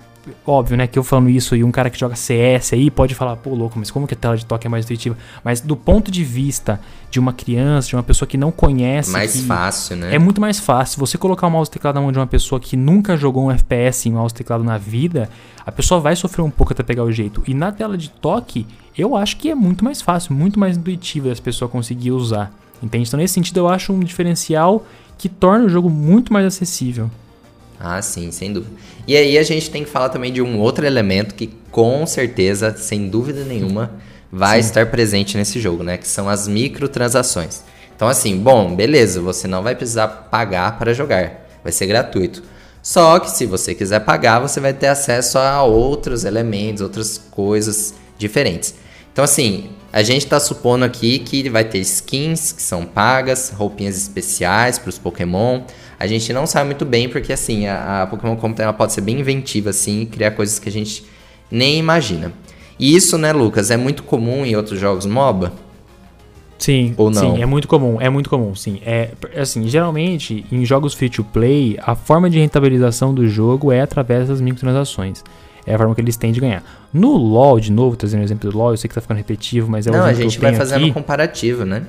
óbvio, né, que eu falando isso e um cara que joga CS aí pode falar, pô, louco, mas como que a tela de toque é mais intuitiva? Mas do ponto de vista de uma criança, de uma pessoa que não conhece. Mais fácil, né? É muito mais fácil. Você colocar o mouse e teclado na mão de uma pessoa que nunca jogou um FPS em mouse e teclado na vida, a pessoa vai sofrer um pouco até pegar o jeito. E na tela de toque, eu acho que é muito mais fácil, muito mais intuitivo as pessoas conseguir usar. Entende? Então, nesse sentido, eu acho um diferencial que torna o jogo muito mais acessível. Ah, sim, sem dúvida. E aí a gente tem que falar também de um outro elemento que com certeza, sem dúvida nenhuma, vai sim. estar presente nesse jogo, né? Que são as microtransações. Então, assim, bom, beleza, você não vai precisar pagar para jogar, vai ser gratuito. Só que se você quiser pagar, você vai ter acesso a outros elementos, outras coisas diferentes. Então, assim, a gente está supondo aqui que vai ter skins que são pagas, roupinhas especiais para os Pokémon. A gente não sabe muito bem porque, assim, a, a Pokémon Company ela pode ser bem inventiva, assim, e criar coisas que a gente nem imagina. E isso, né, Lucas, é muito comum em outros jogos MOBA? Sim, Ou não? sim, é muito comum, é muito comum, sim. É, assim, geralmente, em jogos free to play, a forma de rentabilização do jogo é através das microtransações. É a forma que eles têm de ganhar. No LoL, de novo, trazendo o exemplo do LoL, eu sei que tá ficando repetitivo, mas é o Não, a gente vai fazendo aqui. comparativo, né?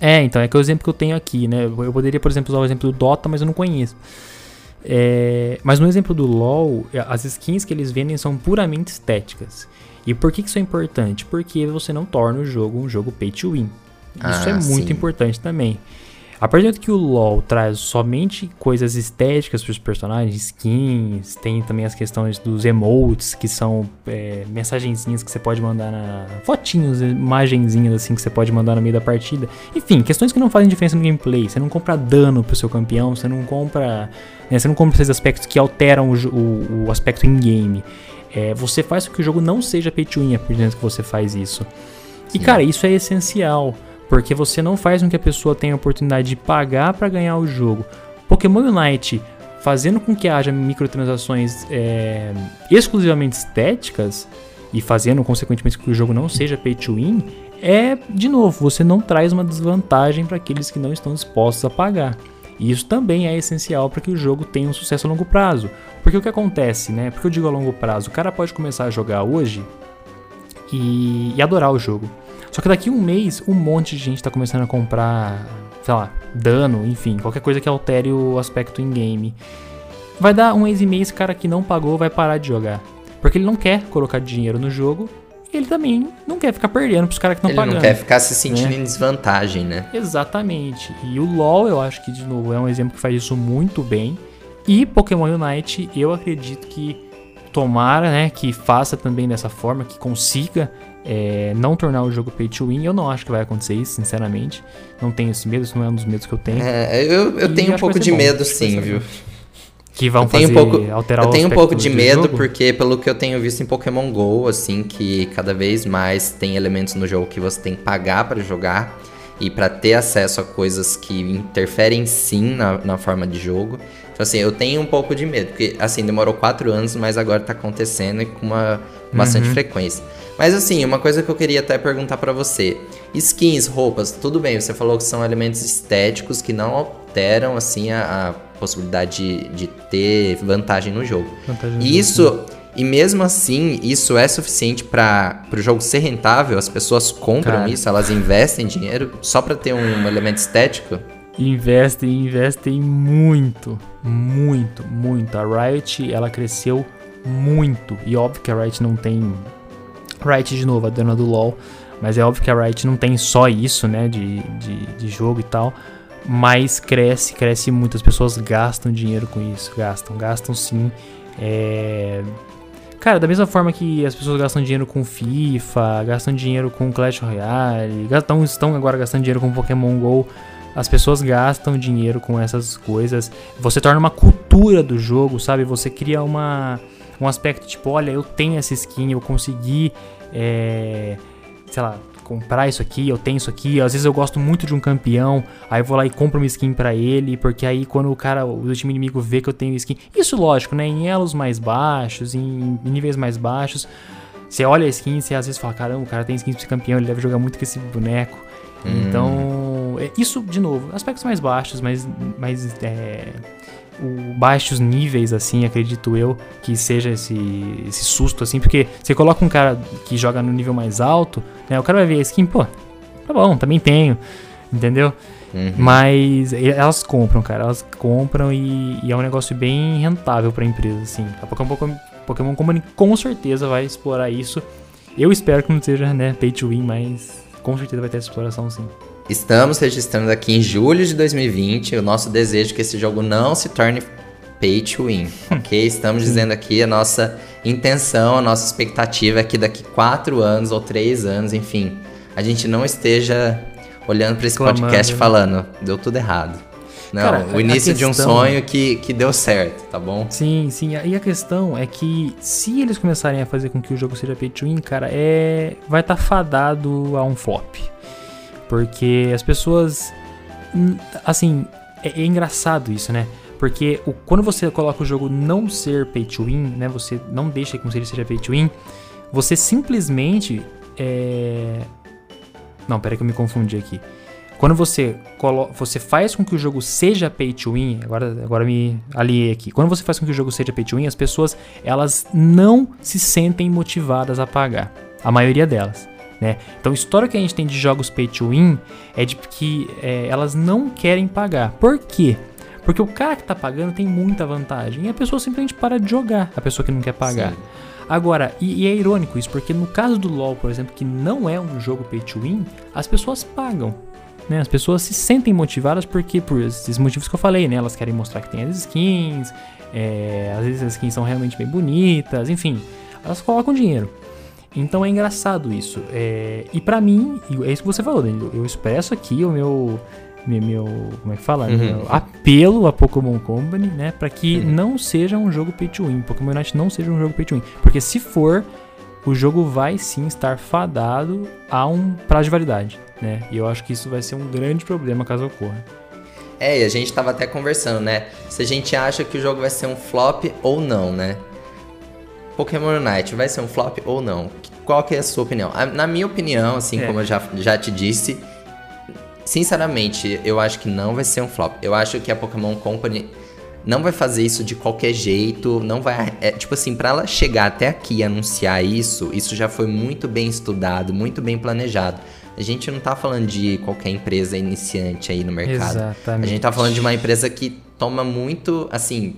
É, então, é que é o exemplo que eu tenho aqui, né? Eu poderia, por exemplo, usar o exemplo do Dota, mas eu não conheço. É, mas no exemplo do LoL, as skins que eles vendem são puramente estéticas. E por que, que isso é importante? Porque você não torna o jogo um jogo pay to win. Isso ah, é muito sim. importante também. A partir do que o LoL traz somente coisas estéticas para os personagens, skins, tem também as questões dos emotes, que são é, mensagenzinhas que você pode mandar na. fotinhos, imagenzinhas assim que você pode mandar no meio da partida. Enfim, questões que não fazem diferença no gameplay. Você não compra dano pro seu campeão, você não compra. Né, você não compra esses aspectos que alteram o, o, o aspecto in-game. É, você faz com que o jogo não seja pay to win a partir que você faz isso. Sim. E cara, isso é essencial. Porque você não faz com que a pessoa tenha a oportunidade de pagar para ganhar o jogo. Pokémon Unite fazendo com que haja microtransações é, exclusivamente estéticas e fazendo consequentemente que o jogo não seja pay to win, é de novo, você não traz uma desvantagem para aqueles que não estão dispostos a pagar. E isso também é essencial para que o jogo tenha um sucesso a longo prazo. Porque o que acontece, né? Porque eu digo a longo prazo, o cara pode começar a jogar hoje e, e adorar o jogo. Só que daqui um mês, um monte de gente tá começando a comprar, sei lá, dano, enfim, qualquer coisa que altere o aspecto in-game. Vai dar um mês e meio, esse cara que não pagou vai parar de jogar. Porque ele não quer colocar dinheiro no jogo e ele também não quer ficar perdendo pros caras que não pagam. Ele não quer ficar se sentindo né? em desvantagem, né? Exatamente. E o LoL, eu acho que, de novo, é um exemplo que faz isso muito bem. E Pokémon Unite, eu acredito que tomara, né, que faça também dessa forma, que consiga é, não tornar o jogo pay to win. Eu não acho que vai acontecer isso, sinceramente. Não tenho esse medo, isso não é um dos medos que eu tenho. É, eu, eu tenho um pouco de bom, medo, sim, viu? Que vão eu fazer, um pouco, alterar Eu tenho um pouco de medo, jogo. porque pelo que eu tenho visto em Pokémon GO, assim, que cada vez mais tem elementos no jogo que você tem que pagar para jogar e para ter acesso a coisas que interferem sim na, na forma de jogo. Então, assim, eu tenho um pouco de medo, porque, assim, demorou quatro anos, mas agora tá acontecendo e com uma bastante uhum. frequência. Mas assim, uma coisa que eu queria até perguntar para você. Skins, roupas, tudo bem, você falou que são elementos estéticos que não alteram assim a, a possibilidade de, de, ter vantagem no jogo. Vantagem isso jogo. e mesmo assim, isso é suficiente para o jogo ser rentável? As pessoas compram Cara. isso, elas investem dinheiro só para ter um elemento estético? investem, investem muito, muito, muito. A Riot, ela cresceu muito. E óbvio que a Riot não tem. Riot, de novo, a dona do LoL. Mas é óbvio que a Riot não tem só isso, né? De, de, de jogo e tal. Mas cresce, cresce muito. As pessoas gastam dinheiro com isso. Gastam, gastam sim. É. Cara, da mesma forma que as pessoas gastam dinheiro com FIFA, gastam dinheiro com Clash Royale, gastam, estão agora gastando dinheiro com Pokémon GO, as pessoas gastam dinheiro com essas coisas. Você torna uma cultura do jogo, sabe? Você cria uma, um aspecto tipo, olha, eu tenho essa skin, eu consegui, é, sei lá, comprar isso aqui, eu tenho isso aqui. Às vezes eu gosto muito de um campeão, aí eu vou lá e compro uma skin para ele, porque aí quando o cara, o time inimigo vê que eu tenho skin, isso lógico, né? Em elos mais baixos, em níveis mais baixos, você olha a skin e você às vezes fala, caramba, o cara tem skin pra campeão, ele deve jogar muito com esse boneco. Hum. Então, é, isso, de novo, aspectos mais baixos, mas mais é, o baixos níveis, assim, acredito eu, que seja esse, esse susto, assim, porque você coloca um cara que joga no nível mais alto, né, o cara vai ver a skin, pô, tá bom, também tenho, entendeu? Uhum. Mas elas compram, cara, elas compram e, e, é um negócio bem rentável pra empresa, assim. A Pokémon, Pokémon Company com certeza vai explorar isso. Eu espero que não seja, né, pay to win, mas com certeza vai ter essa exploração sim. Estamos registrando aqui em julho de 2020 o nosso desejo que esse jogo não se torne pay to win, ok? Estamos dizendo aqui a nossa intenção, a nossa expectativa é que daqui quatro anos ou três anos, enfim, a gente não esteja olhando para esse Clamando. podcast falando deu tudo errado. Não, Cara, o início questão... de um sonho que, que deu certo, tá bom? Sim, sim. E a questão é que se eles começarem a fazer com que o jogo seja pay to win, cara, é vai estar tá fadado a um flop. Porque as pessoas assim, é, é engraçado isso, né? Porque o, quando você coloca o jogo não ser pay to win, né? Você não deixa como se ele seja pay to win, você simplesmente é... Não, pera que eu me confundi aqui. Quando você, você faz com que o jogo seja pay to win, agora, agora me aliei aqui. Quando você faz com que o jogo seja pay to win, as pessoas elas não se sentem motivadas a pagar. A maioria delas. Né? Então, a história que a gente tem de jogos pay to win é de que é, elas não querem pagar. Por quê? Porque o cara que está pagando tem muita vantagem e a pessoa simplesmente para de jogar, a pessoa que não quer pagar. Sim. Agora, e, e, é irônico isso, porque no caso do LoL, por exemplo, que não é um jogo pay to win, as pessoas pagam. Né? As pessoas se sentem motivadas porque, por esses motivos que eu falei, né? Elas querem mostrar que tem as skins, é, às vezes as skins são realmente bem bonitas, enfim, elas colocam dinheiro. Então é engraçado isso. É, e para mim, é isso que você falou, Danilo. Eu expresso aqui o meu. Meu, meu como é que fala? Uhum. Meu apelo a Pokémon Company, né? Pra que uhum. não seja um jogo pay to win. Pokémon Unite não seja um jogo pay to win. Porque se for, o jogo vai sim estar fadado a um prazo de validade né? E eu acho que isso vai ser um grande problema caso ocorra. É, e a gente tava até conversando, né? Se a gente acha que o jogo vai ser um flop ou não, né? Pokémon Unite vai ser um flop ou não? Qual que é a sua opinião? Na minha opinião, assim é. como eu já, já te disse, sinceramente, eu acho que não vai ser um flop. Eu acho que a Pokémon Company não vai fazer isso de qualquer jeito, não vai, é, tipo assim, para ela chegar até aqui e anunciar isso, isso já foi muito bem estudado, muito bem planejado. A gente não tá falando de qualquer empresa iniciante aí no mercado. Exatamente. A gente tá falando de uma empresa que toma muito, assim,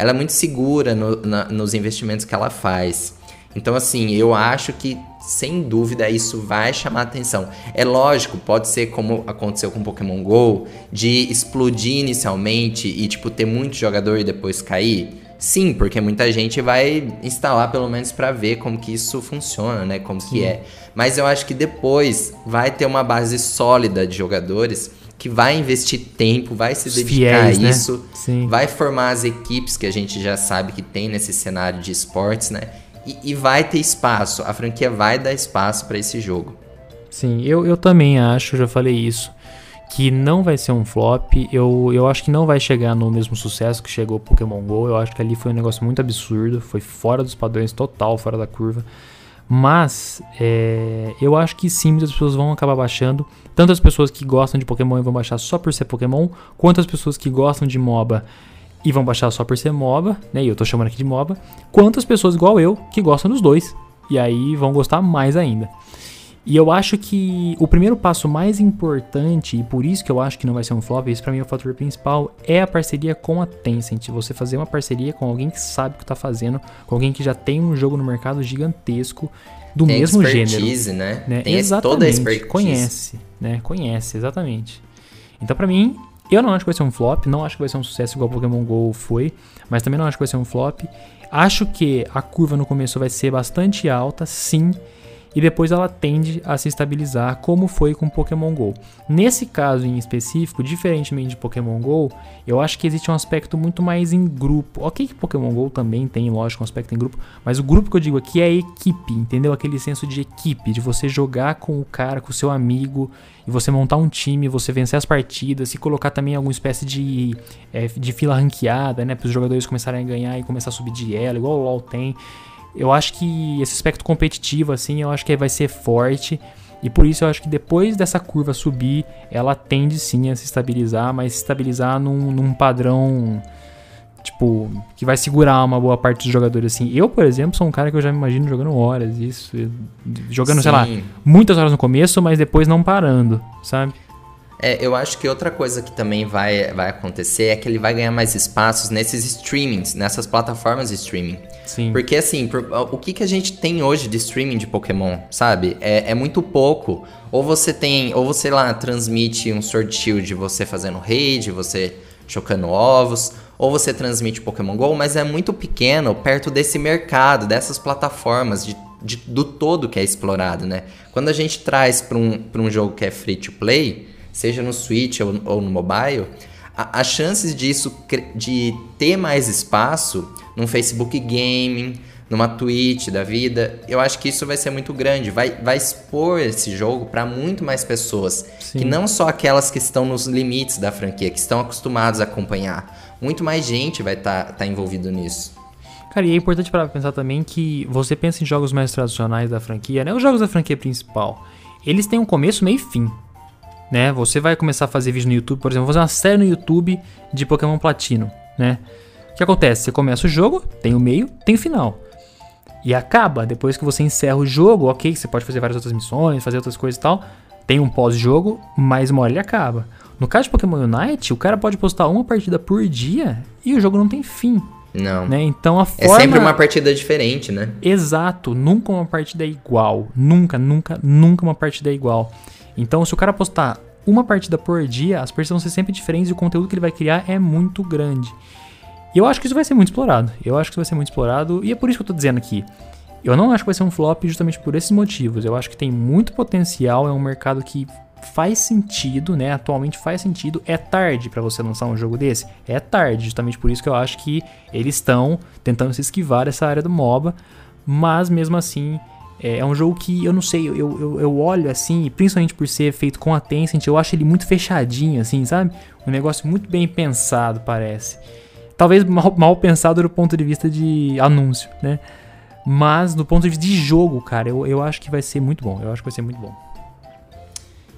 ela é muito segura no, na, nos investimentos que ela faz. Então, assim, eu acho que, sem dúvida, isso vai chamar atenção. É lógico, pode ser como aconteceu com Pokémon GO, de explodir inicialmente e, tipo, ter muito jogador e depois cair. Sim, porque muita gente vai instalar pelo menos para ver como que isso funciona, né? Como Sim. que é. Mas eu acho que depois vai ter uma base sólida de jogadores que vai investir tempo, vai se dedicar fiéis, a né? isso, né? vai formar as equipes que a gente já sabe que tem nesse cenário de esportes, né? E, e vai ter espaço, a franquia vai dar espaço para esse jogo. Sim, eu, eu também acho, já falei isso que não vai ser um flop. Eu, eu acho que não vai chegar no mesmo sucesso que chegou o Pokémon GO. Eu acho que ali foi um negócio muito absurdo. Foi fora dos padrões, total fora da curva. Mas é, eu acho que sim, muitas pessoas vão acabar baixando. Tanto as pessoas que gostam de Pokémon e vão baixar só por ser Pokémon, quanto as pessoas que gostam de MOBA e vão baixar só por ser MOBA, né? E eu tô chamando aqui de MOBA, quanto as pessoas igual eu que gostam dos dois. E aí vão gostar mais ainda. E eu acho que o primeiro passo mais importante, e por isso que eu acho que não vai ser um flop, esse pra mim é o fator principal, é a parceria com a Tencent. Você fazer uma parceria com alguém que sabe o que tá fazendo, com alguém que já tem um jogo no mercado gigantesco, do tem mesmo gênero. né? né? Tem exatamente, toda a expertise. conhece, né? Conhece, exatamente. Então, pra mim, eu não acho que vai ser um flop, não acho que vai ser um sucesso igual Pokémon GO foi, mas também não acho que vai ser um flop. Acho que a curva no começo vai ser bastante alta, sim, e depois ela tende a se estabilizar, como foi com Pokémon Go. Nesse caso em específico, diferentemente de Pokémon Go, eu acho que existe um aspecto muito mais em grupo. Ok que Pokémon Go também tem, lógico, um aspecto em grupo, mas o grupo que eu digo aqui é a equipe, entendeu? Aquele senso de equipe, de você jogar com o cara, com o seu amigo, e você montar um time, você vencer as partidas, se colocar também alguma espécie de, é, de fila ranqueada, né? Para os jogadores começarem a ganhar e começar a subir de elo, igual o LoL tem eu acho que esse aspecto competitivo, assim, eu acho que vai ser forte. E por isso eu acho que depois dessa curva subir, ela tende sim a se estabilizar, mas se estabilizar num, num padrão, tipo, que vai segurar uma boa parte dos jogadores, assim. Eu, por exemplo, sou um cara que eu já me imagino jogando horas, isso. Jogando, sim. sei lá, muitas horas no começo, mas depois não parando, sabe? É, eu acho que outra coisa que também vai, vai acontecer é que ele vai ganhar mais espaços nesses streamings, nessas plataformas de streaming. Sim. Porque assim, por, o que, que a gente tem hoje de streaming de Pokémon, sabe? É, é muito pouco. Ou você tem, ou você lá transmite um Sword Shield, você fazendo raid, você chocando ovos, ou você transmite Pokémon GO, mas é muito pequeno perto desse mercado, dessas plataformas, de, de do todo que é explorado, né? Quando a gente traz para um, um jogo que é free to play, seja no Switch ou, ou no mobile, as chances disso de ter mais espaço num Facebook Gaming, numa Twitch da vida, eu acho que isso vai ser muito grande, vai, vai expor esse jogo para muito mais pessoas, Sim. que não só aquelas que estão nos limites da franquia, que estão acostumados a acompanhar, muito mais gente vai estar tá, tá envolvido nisso. Cara, e é importante para pensar também que você pensa em jogos mais tradicionais da franquia, né? Os jogos da franquia principal, eles têm um começo, meio e fim né? Você vai começar a fazer vídeo no YouTube, por exemplo, fazer uma série no YouTube de Pokémon Platino, né? O que acontece? Você começa o jogo, tem o meio, tem o final. E acaba, depois que você encerra o jogo, ok, você pode fazer várias outras missões, fazer outras coisas e tal. Tem um pós-jogo, mas uma hora ele acaba. No caso de Pokémon Unite, o cara pode postar uma partida por dia e o jogo não tem fim. Não. Né? Então a forma... É sempre uma partida diferente, né? Exato. Nunca uma partida é igual. Nunca, nunca, nunca uma partida é igual. Então, se o cara postar uma partida por dia, as partidas vão ser sempre diferentes e o conteúdo que ele vai criar é muito grande. E eu acho que isso vai ser muito explorado. Eu acho que isso vai ser muito explorado e é por isso que eu tô dizendo aqui. Eu não acho que vai ser um flop justamente por esses motivos. Eu acho que tem muito potencial, é um mercado que faz sentido, né? Atualmente faz sentido. É tarde para você lançar um jogo desse? É tarde, justamente por isso que eu acho que eles estão tentando se esquivar dessa área do MOBA, mas mesmo assim é, é, um jogo que eu não sei, eu, eu, eu olho assim, principalmente por ser feito com a Tencent, eu acho ele muito fechadinho, assim, sabe? Um negócio muito bem pensado, parece. Talvez mal, mal pensado do ponto de vista de anúncio, né? Mas do ponto de vista de jogo, cara, eu, eu acho que vai ser muito bom. Eu acho que vai ser muito bom.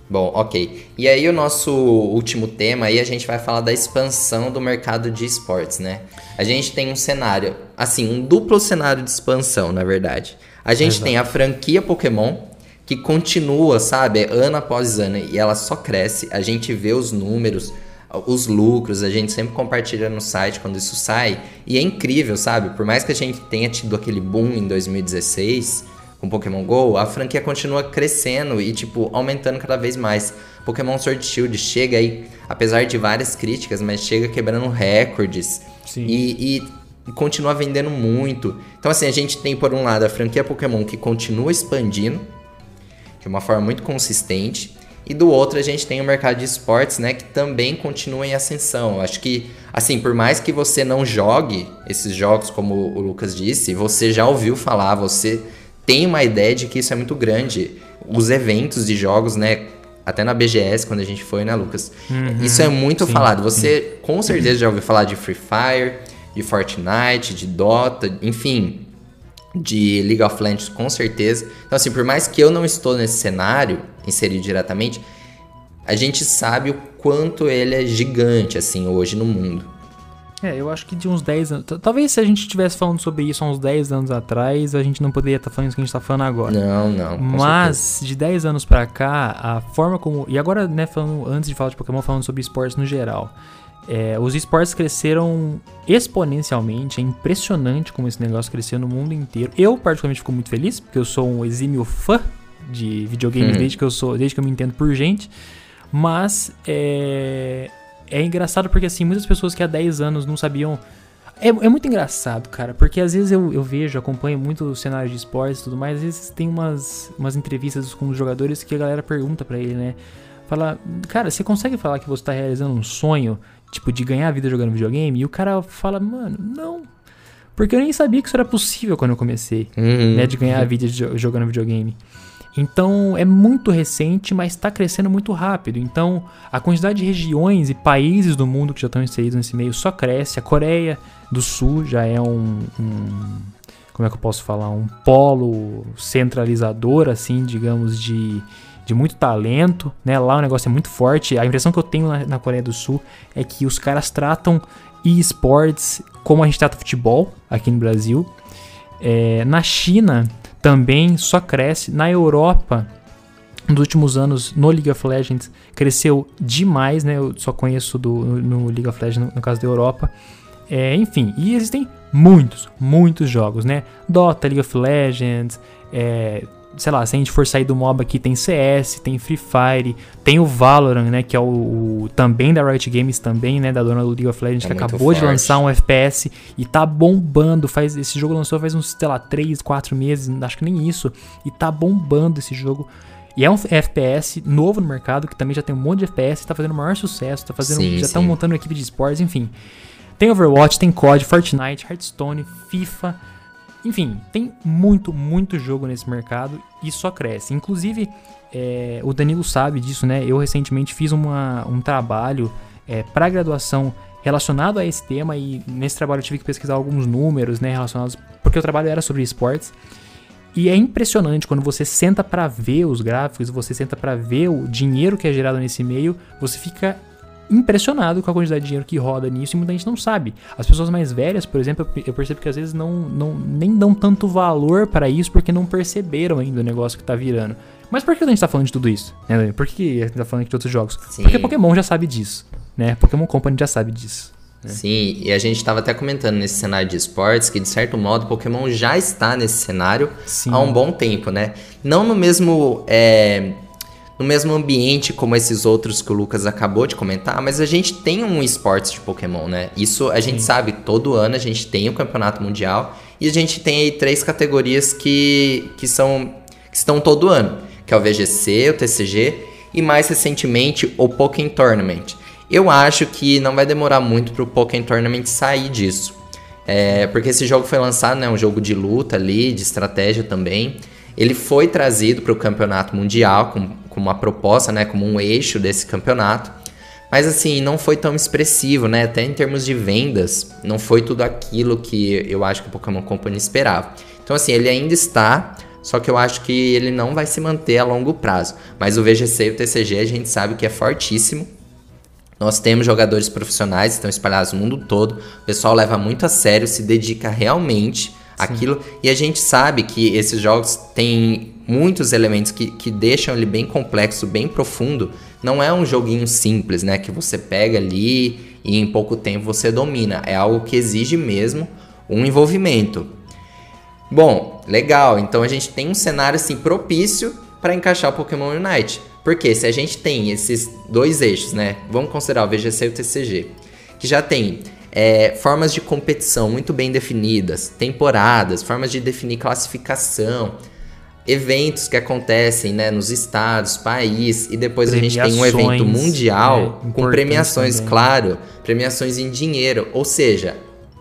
Bom, ok. E aí o nosso último tema aí a gente vai falar da expansão do mercado de esportes, né? A gente tem um cenário, assim, um duplo cenário de expansão, na verdade. A gente Exato. tem a franquia Pokémon, que continua, sabe, ano após ano, e ela só cresce. A gente vê os números, os lucros, a gente sempre compartilha no site quando isso sai, e é incrível, sabe? Por mais que a gente tenha tido aquele boom em 2016 com Pokémon GO, a franquia continua crescendo e, tipo, aumentando cada vez mais. Pokémon Sword Shield chega aí, apesar de várias críticas, mas chega quebrando recordes. Sim. E, e e continua vendendo muito. Então, assim, a gente tem, por um lado, a franquia Pokémon que continua expandindo de uma forma muito consistente. E do outro, a gente tem o mercado de esportes, né, que também continua em ascensão. Acho que, assim, por mais que você não jogue esses jogos, como o Lucas disse, você já ouviu falar, você tem uma ideia de que isso é muito grande. Os eventos de jogos, né, até na BGS, quando a gente foi, né, Lucas? Uhum, isso é muito sim, falado. Você sim. com certeza já ouviu falar de Free Fire, de Fortnite, de Dota, enfim, de League of Legends com certeza. Então assim, por mais que eu não estou nesse cenário inserido diretamente, a gente sabe o quanto ele é gigante assim hoje no mundo. É, eu acho que de uns 10 anos. Talvez se a gente estivesse falando sobre isso há uns 10 anos atrás, a gente não poderia estar tá falando isso que a gente está falando agora. Não, não. Mas, certeza. de 10 anos pra cá, a forma como. E agora, né, falando, antes de falar de Pokémon, falando sobre esportes no geral. É, os esportes cresceram exponencialmente, é impressionante como esse negócio cresceu no mundo inteiro. Eu, particularmente, fico muito feliz, porque eu sou um exímio fã de videogames uhum. desde que eu sou, desde que eu me entendo por gente. Mas é, é engraçado porque assim, muitas pessoas que há 10 anos não sabiam. É, é muito engraçado, cara, porque às vezes eu, eu vejo, acompanho muito o cenário de esportes e tudo mais, às vezes tem umas, umas entrevistas com os jogadores que a galera pergunta para ele, né? Fala, cara, você consegue falar que você tá realizando um sonho, tipo, de ganhar a vida jogando videogame? E o cara fala, mano, não. Porque eu nem sabia que isso era possível quando eu comecei, uhum. né? De ganhar a vida jogando videogame. Então é muito recente, mas está crescendo muito rápido. Então a quantidade de regiões e países do mundo que já estão inseridos nesse meio só cresce. A Coreia do Sul já é um, um como é que eu posso falar, um polo centralizador, assim, digamos, de, de muito talento, né? Lá o negócio é muito forte. A impressão que eu tenho na, na Coreia do Sul é que os caras tratam esportes como a gente trata futebol aqui no Brasil. É, na China, também só cresce. Na Europa, nos últimos anos, no League of Legends, cresceu demais, né? Eu só conheço do, no League of Legends, no, no caso da Europa. É, enfim, e existem muitos, muitos jogos, né? Dota, League of Legends, é, sei lá, se a gente for sair do MOBA aqui, tem CS, tem Free Fire, tem o Valorant, né, que é o, o também da Riot Games também, né, da dona do League of Legends, é que acabou forte. de lançar um FPS e tá bombando, faz esse jogo lançou faz uns, sei lá, 3, 4 meses, acho que nem isso, e tá bombando esse jogo. E é um FPS novo no mercado, que também já tem um monte de FPS, tá fazendo o maior sucesso, tá fazendo, sim, já estão montando uma equipe de esportes, enfim. Tem Overwatch, tem COD, Fortnite, Hearthstone, FIFA, enfim, tem muito, muito jogo nesse mercado e só cresce. Inclusive, é, o Danilo sabe disso, né? Eu recentemente fiz uma, um trabalho é, para graduação relacionado a esse tema e nesse trabalho eu tive que pesquisar alguns números, né, relacionados porque o trabalho era sobre esportes. E é impressionante quando você senta para ver os gráficos, você senta para ver o dinheiro que é gerado nesse meio, você fica impressionado com a quantidade de dinheiro que roda nisso e muita gente não sabe. As pessoas mais velhas, por exemplo, eu percebo que às vezes não, não nem dão tanto valor para isso porque não perceberam ainda o negócio que tá virando. Mas por que a gente tá falando de tudo isso? Né? Por que a gente tá falando de outros jogos? Sim. Porque Pokémon já sabe disso, né? Pokémon Company já sabe disso. Né? Sim, e a gente estava até comentando nesse cenário de esportes que, de certo modo, Pokémon já está nesse cenário Sim. há um bom tempo, né? Não no mesmo é, no mesmo ambiente como esses outros que o Lucas acabou de comentar, mas a gente tem um esportes de Pokémon, né? Isso a gente Sim. sabe, todo ano a gente tem o campeonato mundial e a gente tem aí três categorias que, que são que estão todo ano, que é o VGC, o TCG e mais recentemente o Pokémon Tournament. Eu acho que não vai demorar muito para o Pokémon Tournament sair disso. É, porque esse jogo foi lançado, né, um jogo de luta ali, de estratégia também. Ele foi trazido para o campeonato mundial com, com uma proposta, né, como um eixo desse campeonato. Mas assim, não foi tão expressivo, né? Até em termos de vendas, não foi tudo aquilo que eu acho que o Pokémon Company esperava. Então assim, ele ainda está, só que eu acho que ele não vai se manter a longo prazo. Mas o VGC e o TCG a gente sabe que é fortíssimo. Nós temos jogadores profissionais, estão espalhados no mundo todo. O pessoal leva muito a sério, se dedica realmente aquilo. E a gente sabe que esses jogos têm muitos elementos que, que deixam ele bem complexo, bem profundo. Não é um joguinho simples, né? Que você pega ali e em pouco tempo você domina. É algo que exige mesmo um envolvimento. Bom, legal. Então a gente tem um cenário assim propício para encaixar o Pokémon Unite. Porque se a gente tem esses dois eixos, né? Vamos considerar o VGC e o TCG, que já tem é, formas de competição muito bem definidas, temporadas, formas de definir classificação, eventos que acontecem né, nos estados, país, e depois a gente tem um evento mundial é, com premiações, também. claro, premiações em dinheiro. Ou seja,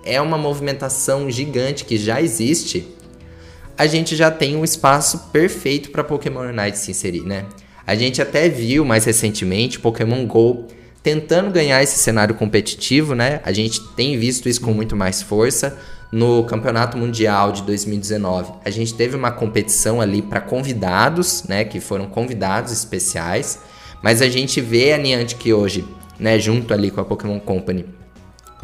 é uma movimentação gigante que já existe. A gente já tem um espaço perfeito para Pokémon Unite se inserir, né? A gente até viu mais recentemente Pokémon Go tentando ganhar esse cenário competitivo, né? A gente tem visto isso com muito mais força. No Campeonato Mundial de 2019, a gente teve uma competição ali para convidados, né? Que foram convidados especiais. Mas a gente vê a Niantic hoje, né? Junto ali com a Pokémon Company,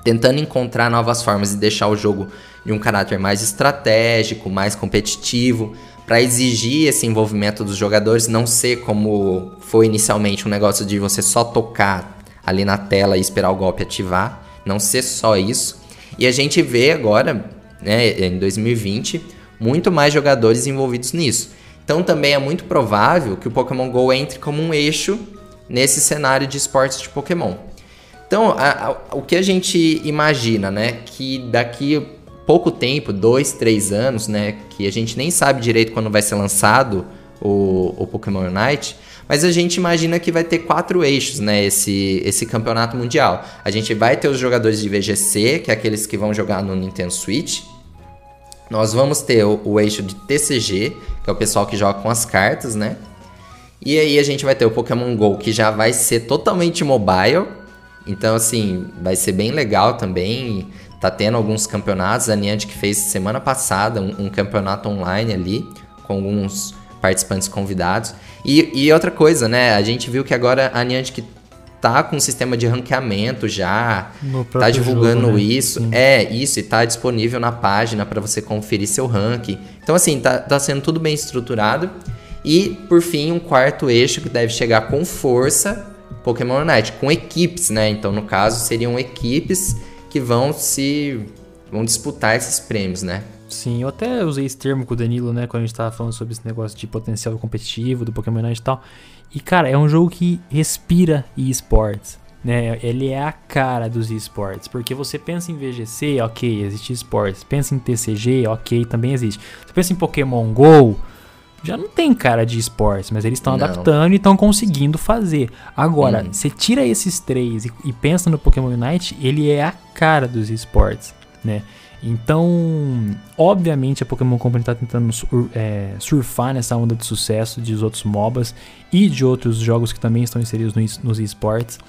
tentando encontrar novas formas de deixar o jogo de um caráter mais estratégico, mais competitivo, para exigir esse envolvimento dos jogadores, não ser como foi inicialmente um negócio de você só tocar ali na tela e esperar o golpe ativar, não ser só isso. E a gente vê agora, né, em 2020, muito mais jogadores envolvidos nisso. Então também é muito provável que o Pokémon Go entre como um eixo nesse cenário de esportes de Pokémon. Então, a, a, o que a gente imagina, né, que daqui pouco tempo, dois, três anos, né? Que a gente nem sabe direito quando vai ser lançado o, o Pokémon Unite, mas a gente imagina que vai ter quatro eixos, né? Esse, esse campeonato mundial. A gente vai ter os jogadores de VGC, que é aqueles que vão jogar no Nintendo Switch. Nós vamos ter o, o eixo de TCG, que é o pessoal que joga com as cartas, né? E aí a gente vai ter o Pokémon GO, que já vai ser totalmente mobile. Então, assim, vai ser bem legal também. Tá tendo alguns campeonatos. A Niantic fez semana passada um, um campeonato online ali, com alguns participantes convidados. E, e, outra coisa, né? A gente viu que agora a Niantic tá com um sistema de ranqueamento já, tá divulgando jogo, né? isso. Sim. É, isso, e tá disponível na página para você conferir seu ranking. Então, assim, tá, tá sendo tudo bem estruturado. E, por fim, um quarto eixo que deve chegar com força, Pokémon Unite, com equipes, né? Então, no caso, seriam equipes que vão se vão disputar esses prêmios, né? Sim, eu até usei esse termo com o Danilo, né, quando a gente tava falando sobre esse negócio de potencial competitivo do Pokémon Night e tal. E cara, é um jogo que respira esportes, né? Ele é a cara dos esportes, porque você pensa em VGC, OK, existe esportes. Pensa em TCG, OK, também existe. Você pensa em Pokémon Go, já não tem cara de esportes, mas eles estão adaptando e estão conseguindo fazer. Agora, hum. você tira esses três e, e, pensa no Pokémon Unite, ele é a cara dos esportes, né? Então, obviamente a Pokémon Company está tentando sur é, surfar nessa onda de sucesso de outros MOBAs e de outros jogos que também estão inseridos no, nos esportes.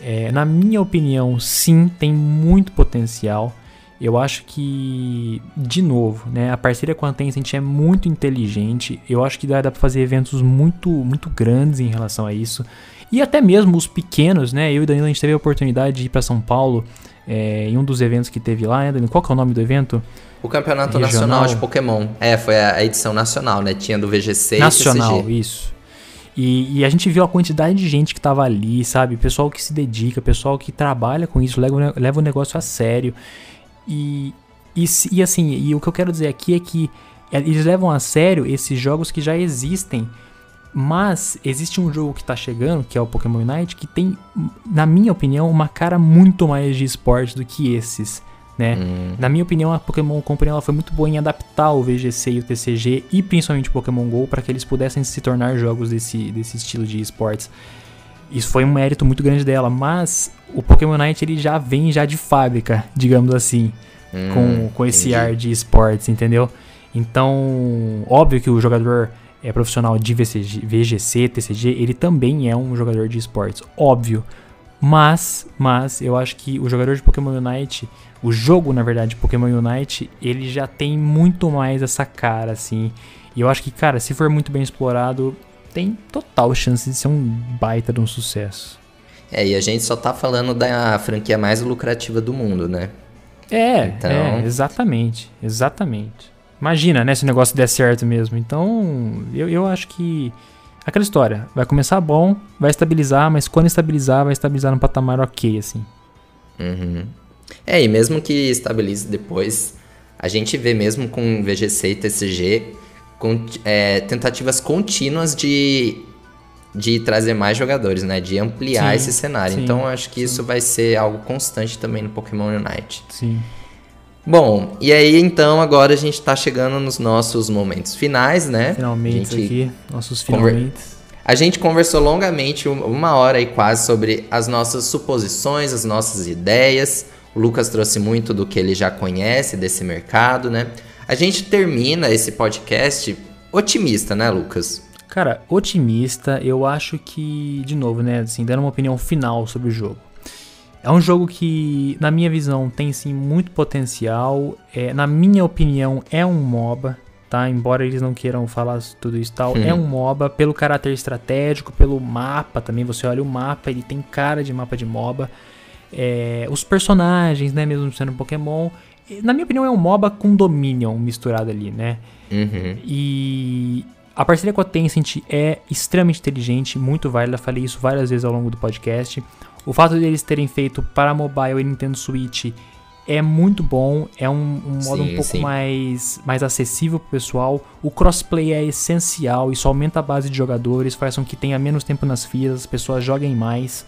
É, na minha opinião, sim, tem muito potencial. Eu acho que, de novo, né, a parceria com a Tencent é muito inteligente. Eu acho que dá, dá para fazer eventos muito, muito grandes em relação a isso. E até mesmo os pequenos, né? Eu e Danilo a gente teve a oportunidade de ir para São Paulo é, em um dos eventos que teve lá, né, Danilo? Qual que é o nome do evento? O Campeonato Regional. Nacional de Pokémon. É, foi a edição nacional, né? Tinha do VGC Nacional, e CCG. isso. E, e, a gente viu a quantidade de gente que tava ali, sabe? Pessoal que se dedica, pessoal que trabalha com isso, leva, leva o negócio a sério. E, e, e assim, e o que eu quero dizer aqui é que é, eles levam a sério esses jogos que já existem. Mas existe um jogo que está chegando, que é o Pokémon Unite, que tem, na minha opinião, uma cara muito mais de esporte do que esses. Né? Hum. Na minha opinião, a Pokémon Company ela foi muito boa em adaptar o VGC e o TCG e principalmente o Pokémon GO para que eles pudessem se tornar jogos desse, desse estilo de esportes. Isso foi um mérito muito grande dela, mas o Pokémon Night ele já vem já de fábrica, digamos assim, hum, com, com esse entendi. ar de esportes, entendeu? Então, óbvio que o jogador é profissional de VCG, VGC, TCG, ele também é um jogador de esportes, óbvio. Mas, mas eu acho que o jogador de Pokémon Unite, o jogo na verdade Pokémon Unite, ele já tem muito mais essa cara assim. E eu acho que, cara, se for muito bem explorado, tem total chance de ser um baita de um sucesso. É, e a gente só tá falando da franquia mais lucrativa do mundo, né? É, então... é exatamente, exatamente. Imagina, né, se o negócio der certo mesmo. Então, eu, eu acho que aquela história, vai começar bom, vai estabilizar, mas quando estabilizar, vai estabilizar num patamar ok, assim. Uhum. É, e mesmo que estabilize depois, a gente vê mesmo com VGC e TCG com, é, tentativas contínuas de, de trazer mais jogadores, né? De ampliar sim, esse cenário. Sim, então acho que sim. isso vai ser algo constante também no Pokémon Unite. Sim. Bom, e aí então agora a gente tá chegando nos nossos momentos finais, né? Finalmente aqui, nossos finalmente. A gente conversou longamente, uma hora e quase, sobre as nossas suposições, as nossas ideias. O Lucas trouxe muito do que ele já conhece desse mercado, né? A gente termina esse podcast otimista, né, Lucas? Cara, otimista, eu acho que, de novo, né, assim, dando uma opinião final sobre o jogo. É um jogo que, na minha visão, tem sim muito potencial. É, na minha opinião, é um MOBA, tá? Embora eles não queiram falar tudo isso e tal, é um MOBA pelo caráter estratégico, pelo mapa também. Você olha o mapa, ele tem cara de mapa de MOBA. é, os personagens, né, mesmo sendo um Pokémon. Na minha opinião, é um MOBA com Dominion misturado ali, né? Uhum. E a parceria com a Tencent é extremamente inteligente, muito válida. Falei isso várias vezes ao longo do podcast. O fato deles terem feito para mobile e Nintendo Switch é muito bom, é um, um modo Sim, um pouco sim. mais, mais acessível pro pessoal. O crossplay é essencial, isso aumenta a base de jogadores, faz com que tenha menos tempo nas filas, as pessoas joguem mais.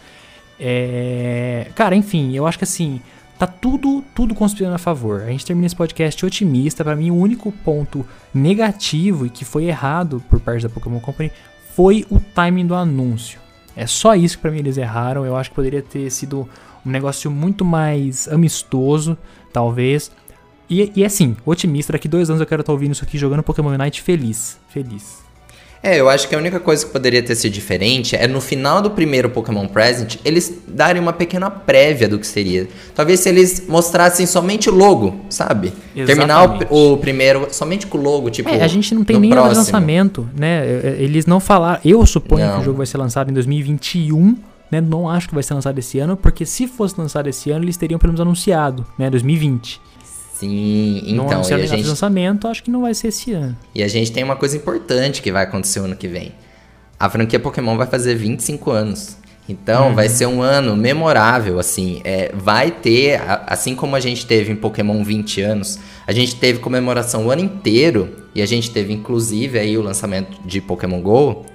É... Cara, enfim, eu acho que assim, tá tudo, tudo conspirando a favor. A gente termina esse podcast otimista. Pra mim, o único ponto negativo e que foi errado por parte da Pokémon Company foi o timing do anúncio. É só isso que pra mim eles erraram. Eu acho que poderia ter sido um negócio muito mais amistoso, talvez. E, e assim, otimista, daqui dois anos eu quero estar ouvindo isso aqui jogando Pokémon Unite feliz. Feliz. É, eu acho que a única coisa que poderia ter sido diferente é no final do primeiro Pokémon Present eles darem uma pequena prévia do que seria. Talvez se eles mostrassem somente o logo, sabe? Terminar Exatamente. o, o primeiro somente com o logo, tipo. É, a gente não tem nem data de próximo. lançamento, né? É, Eles não falaram. Eu suponho Não. que o jogo vai ser lançado em 2021, né? Não acho que vai ser lançado esse ano, porque se fosse lançado esse ano, eles teriam pelo menos anunciado, né? 2020. Sim, não então, e a, gente, lançamento, acho que não vai ser esse ano. e a gente tem uma coisa importante que vai acontecer o ano que vem. A franquia Pokémon vai fazer 25 anos. Então, Uhum. vai ser um ano memorável, assim. É, vai ter, assim como a gente teve em Pokémon 20 anos, a gente teve comemoração o ano inteiro, e a gente teve, inclusive, aí o lançamento de Pokémon GO.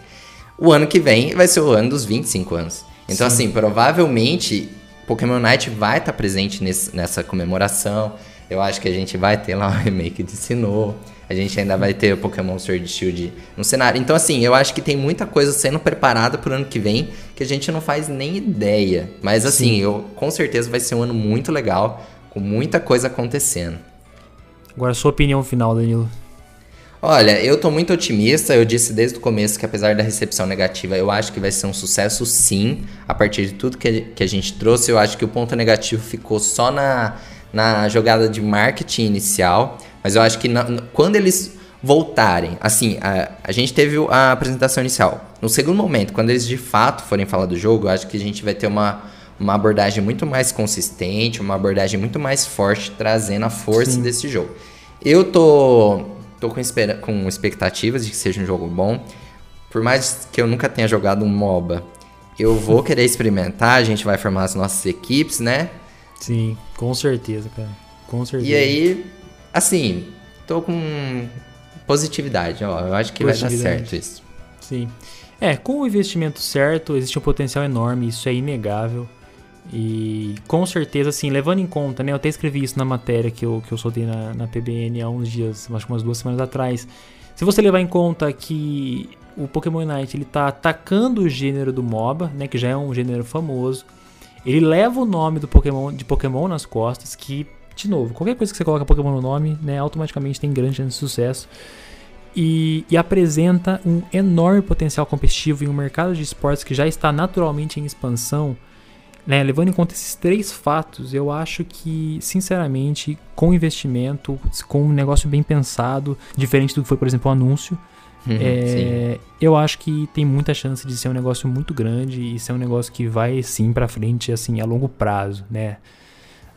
O ano que vem vai ser o ano dos 25 anos. Então, Sim. assim, provavelmente Pokémon Night vai estar presente nesse- nessa comemoração. Eu acho que a gente vai ter lá o remake de Sinnoh. A gente ainda vai ter o Pokémon Sword Shield no cenário. Então, assim, eu acho que tem muita coisa sendo preparada pro ano que vem que a gente não faz nem ideia. Mas, assim, eu com certeza vai ser um ano muito legal, com muita coisa acontecendo. Agora, sua opinião final, Danilo. Olha, eu tô muito otimista. Eu disse desde o começo que, apesar da recepção negativa, eu acho que vai ser um sucesso sim. A partir de tudo que, que a gente trouxe, eu acho que o ponto negativo ficou só na, na jogada de marketing inicial. Mas eu acho que na- quando eles voltarem, assim, a, a gente teve a apresentação inicial. No segundo momento, quando eles de fato forem falar do jogo, eu acho que a gente vai ter uma, uma abordagem muito mais consistente, uma abordagem muito mais forte, trazendo a força Sim. desse jogo. Eu tô, tô com, espera, com expectativas de que seja um jogo bom. Por mais que eu nunca tenha jogado um MOBA, eu vou querer experimentar, a gente vai formar as nossas equipes, né? Sim, com certeza, cara. Com certeza. E aí, assim, tô com positividade, ó. Eu acho que vai dar certo isso. Sim. É, com o investimento certo, existe um potencial enorme, isso é inegável. E com certeza, assim, levando em conta, né? Eu até escrevi isso na matéria que eu, que eu soltei na, na PBN há uns dias, acho que umas duas semanas atrás. Se você levar em conta que o Pokémon Unite ele tá atacando o gênero do MOBA, né? Que já é um gênero famoso. Ele leva o nome do Pokémon de Pokémon nas costas, que, de novo, qualquer coisa que você coloca Pokémon no nome, né, automaticamente tem grande chance de sucesso. E, e apresenta um enorme potencial competitivo em um mercado de esportes que já está naturalmente em expansão. Né, levando em conta esses três fatos, eu acho que, sinceramente, com investimento, com um negócio bem pensado, diferente do que foi, por exemplo, o anúncio. É, eu acho que tem muita chance de ser um negócio muito grande e ser um negócio que vai sim pra frente, assim, a longo prazo, né?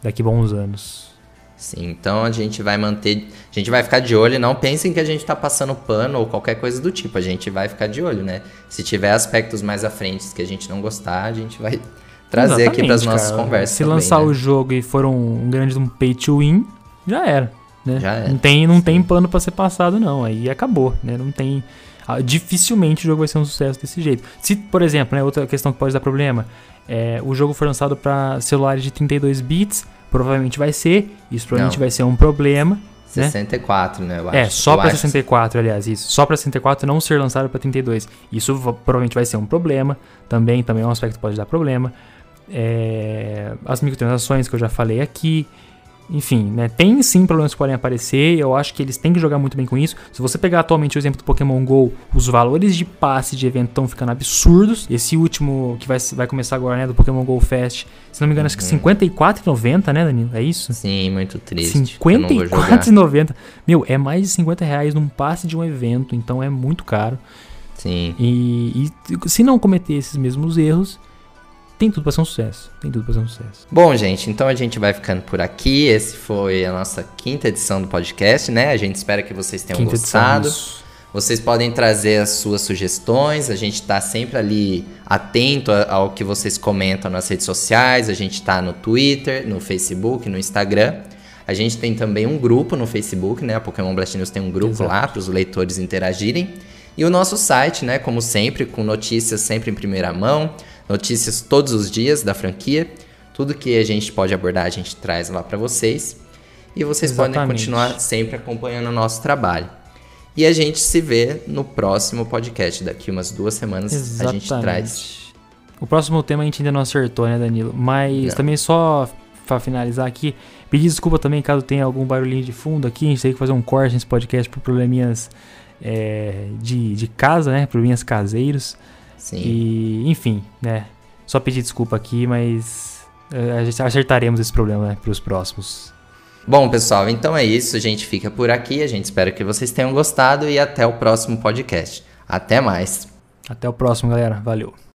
Daqui a bons anos. Sim, então a gente vai manter. A gente vai ficar de olho. Não pensem que a gente tá passando pano ou qualquer coisa do tipo. A gente vai ficar de olho, né? Se tiver aspectos mais à frente que a gente não gostar, a gente vai trazer aqui pras Exatamente, nossas cara. conversas. Se também, lançar né? o jogo e for um, um grande um pay to win, já era. Né? Era. Não tem, não tem pano pra ser passado, não. Aí acabou, né? Não tem. ah, Dificilmente o jogo vai ser um sucesso desse jeito. Se, por exemplo, né, outra questão que pode dar problema, é, o jogo for lançado para celulares de 32 bits, provavelmente vai ser. Isso provavelmente Não. vai ser um problema. né? 64, né? Eu É, acho. só Eu pra acho. 64, aliás, isso. Só pra 64 não ser lançado pra 32. Isso va- provavelmente vai ser um problema. Também, também é um aspecto que pode dar problema. É, as microtransações que eu já falei aqui. Enfim, né? Tem sim problemas que podem aparecer. Eu acho que eles têm que jogar muito bem com isso. Se você pegar atualmente o exemplo do Pokémon GO, os valores de passe de evento estão ficando absurdos. Esse último que vai, vai começar agora, né? Do Pokémon GO Fest. Se não me engano, acho que Uhum. R$ 54,90, né, Danilo? É isso? Sim, muito triste. eu não vou jogar. 54,90. Meu, é mais de 50 reais num passe de um evento, então é muito caro. Sim. E, e se não cometer esses mesmos erros, tem tudo pra ser um sucesso. Tem tudo pra ser um sucesso. Bom, gente, então a gente vai ficando por aqui. Esse foi a nossa quinta edição do podcast, né? A gente espera que vocês tenham quinta gostado. Edição, vocês podem trazer as suas sugestões, a gente está sempre ali atento ao que vocês comentam nas redes sociais, a gente está no Twitter, no Facebook, no Instagram. A gente tem também um grupo no Facebook, né? A Pokémon Blast News tem um grupo Exato. lá para os leitores interagirem. E o nosso site, né? Como sempre, com notícias sempre em primeira mão, notícias todos os dias da franquia. Tudo que a gente pode abordar, a gente traz lá para vocês. E vocês Exatamente. podem continuar sempre acompanhando o nosso trabalho. E a gente se vê no próximo podcast. Daqui umas duas semanas Exatamente. a gente traz. O próximo tema a gente ainda não acertou, né, Danilo? Mas não. também só para finalizar aqui, pedir desculpa também caso tenha algum barulhinho de fundo aqui. A gente tem que fazer um corte nesse podcast por probleminhas é, de, de casa, né? Probleminhas caseiros. Sim. E, enfim, né? Só pedir desculpa aqui, mas é, acertaremos esse problema né, para os próximos. Bom, pessoal, então é isso. A gente fica por aqui. A gente espera que vocês tenham gostado e até o próximo podcast. Até mais. Até o próximo, galera. Valeu.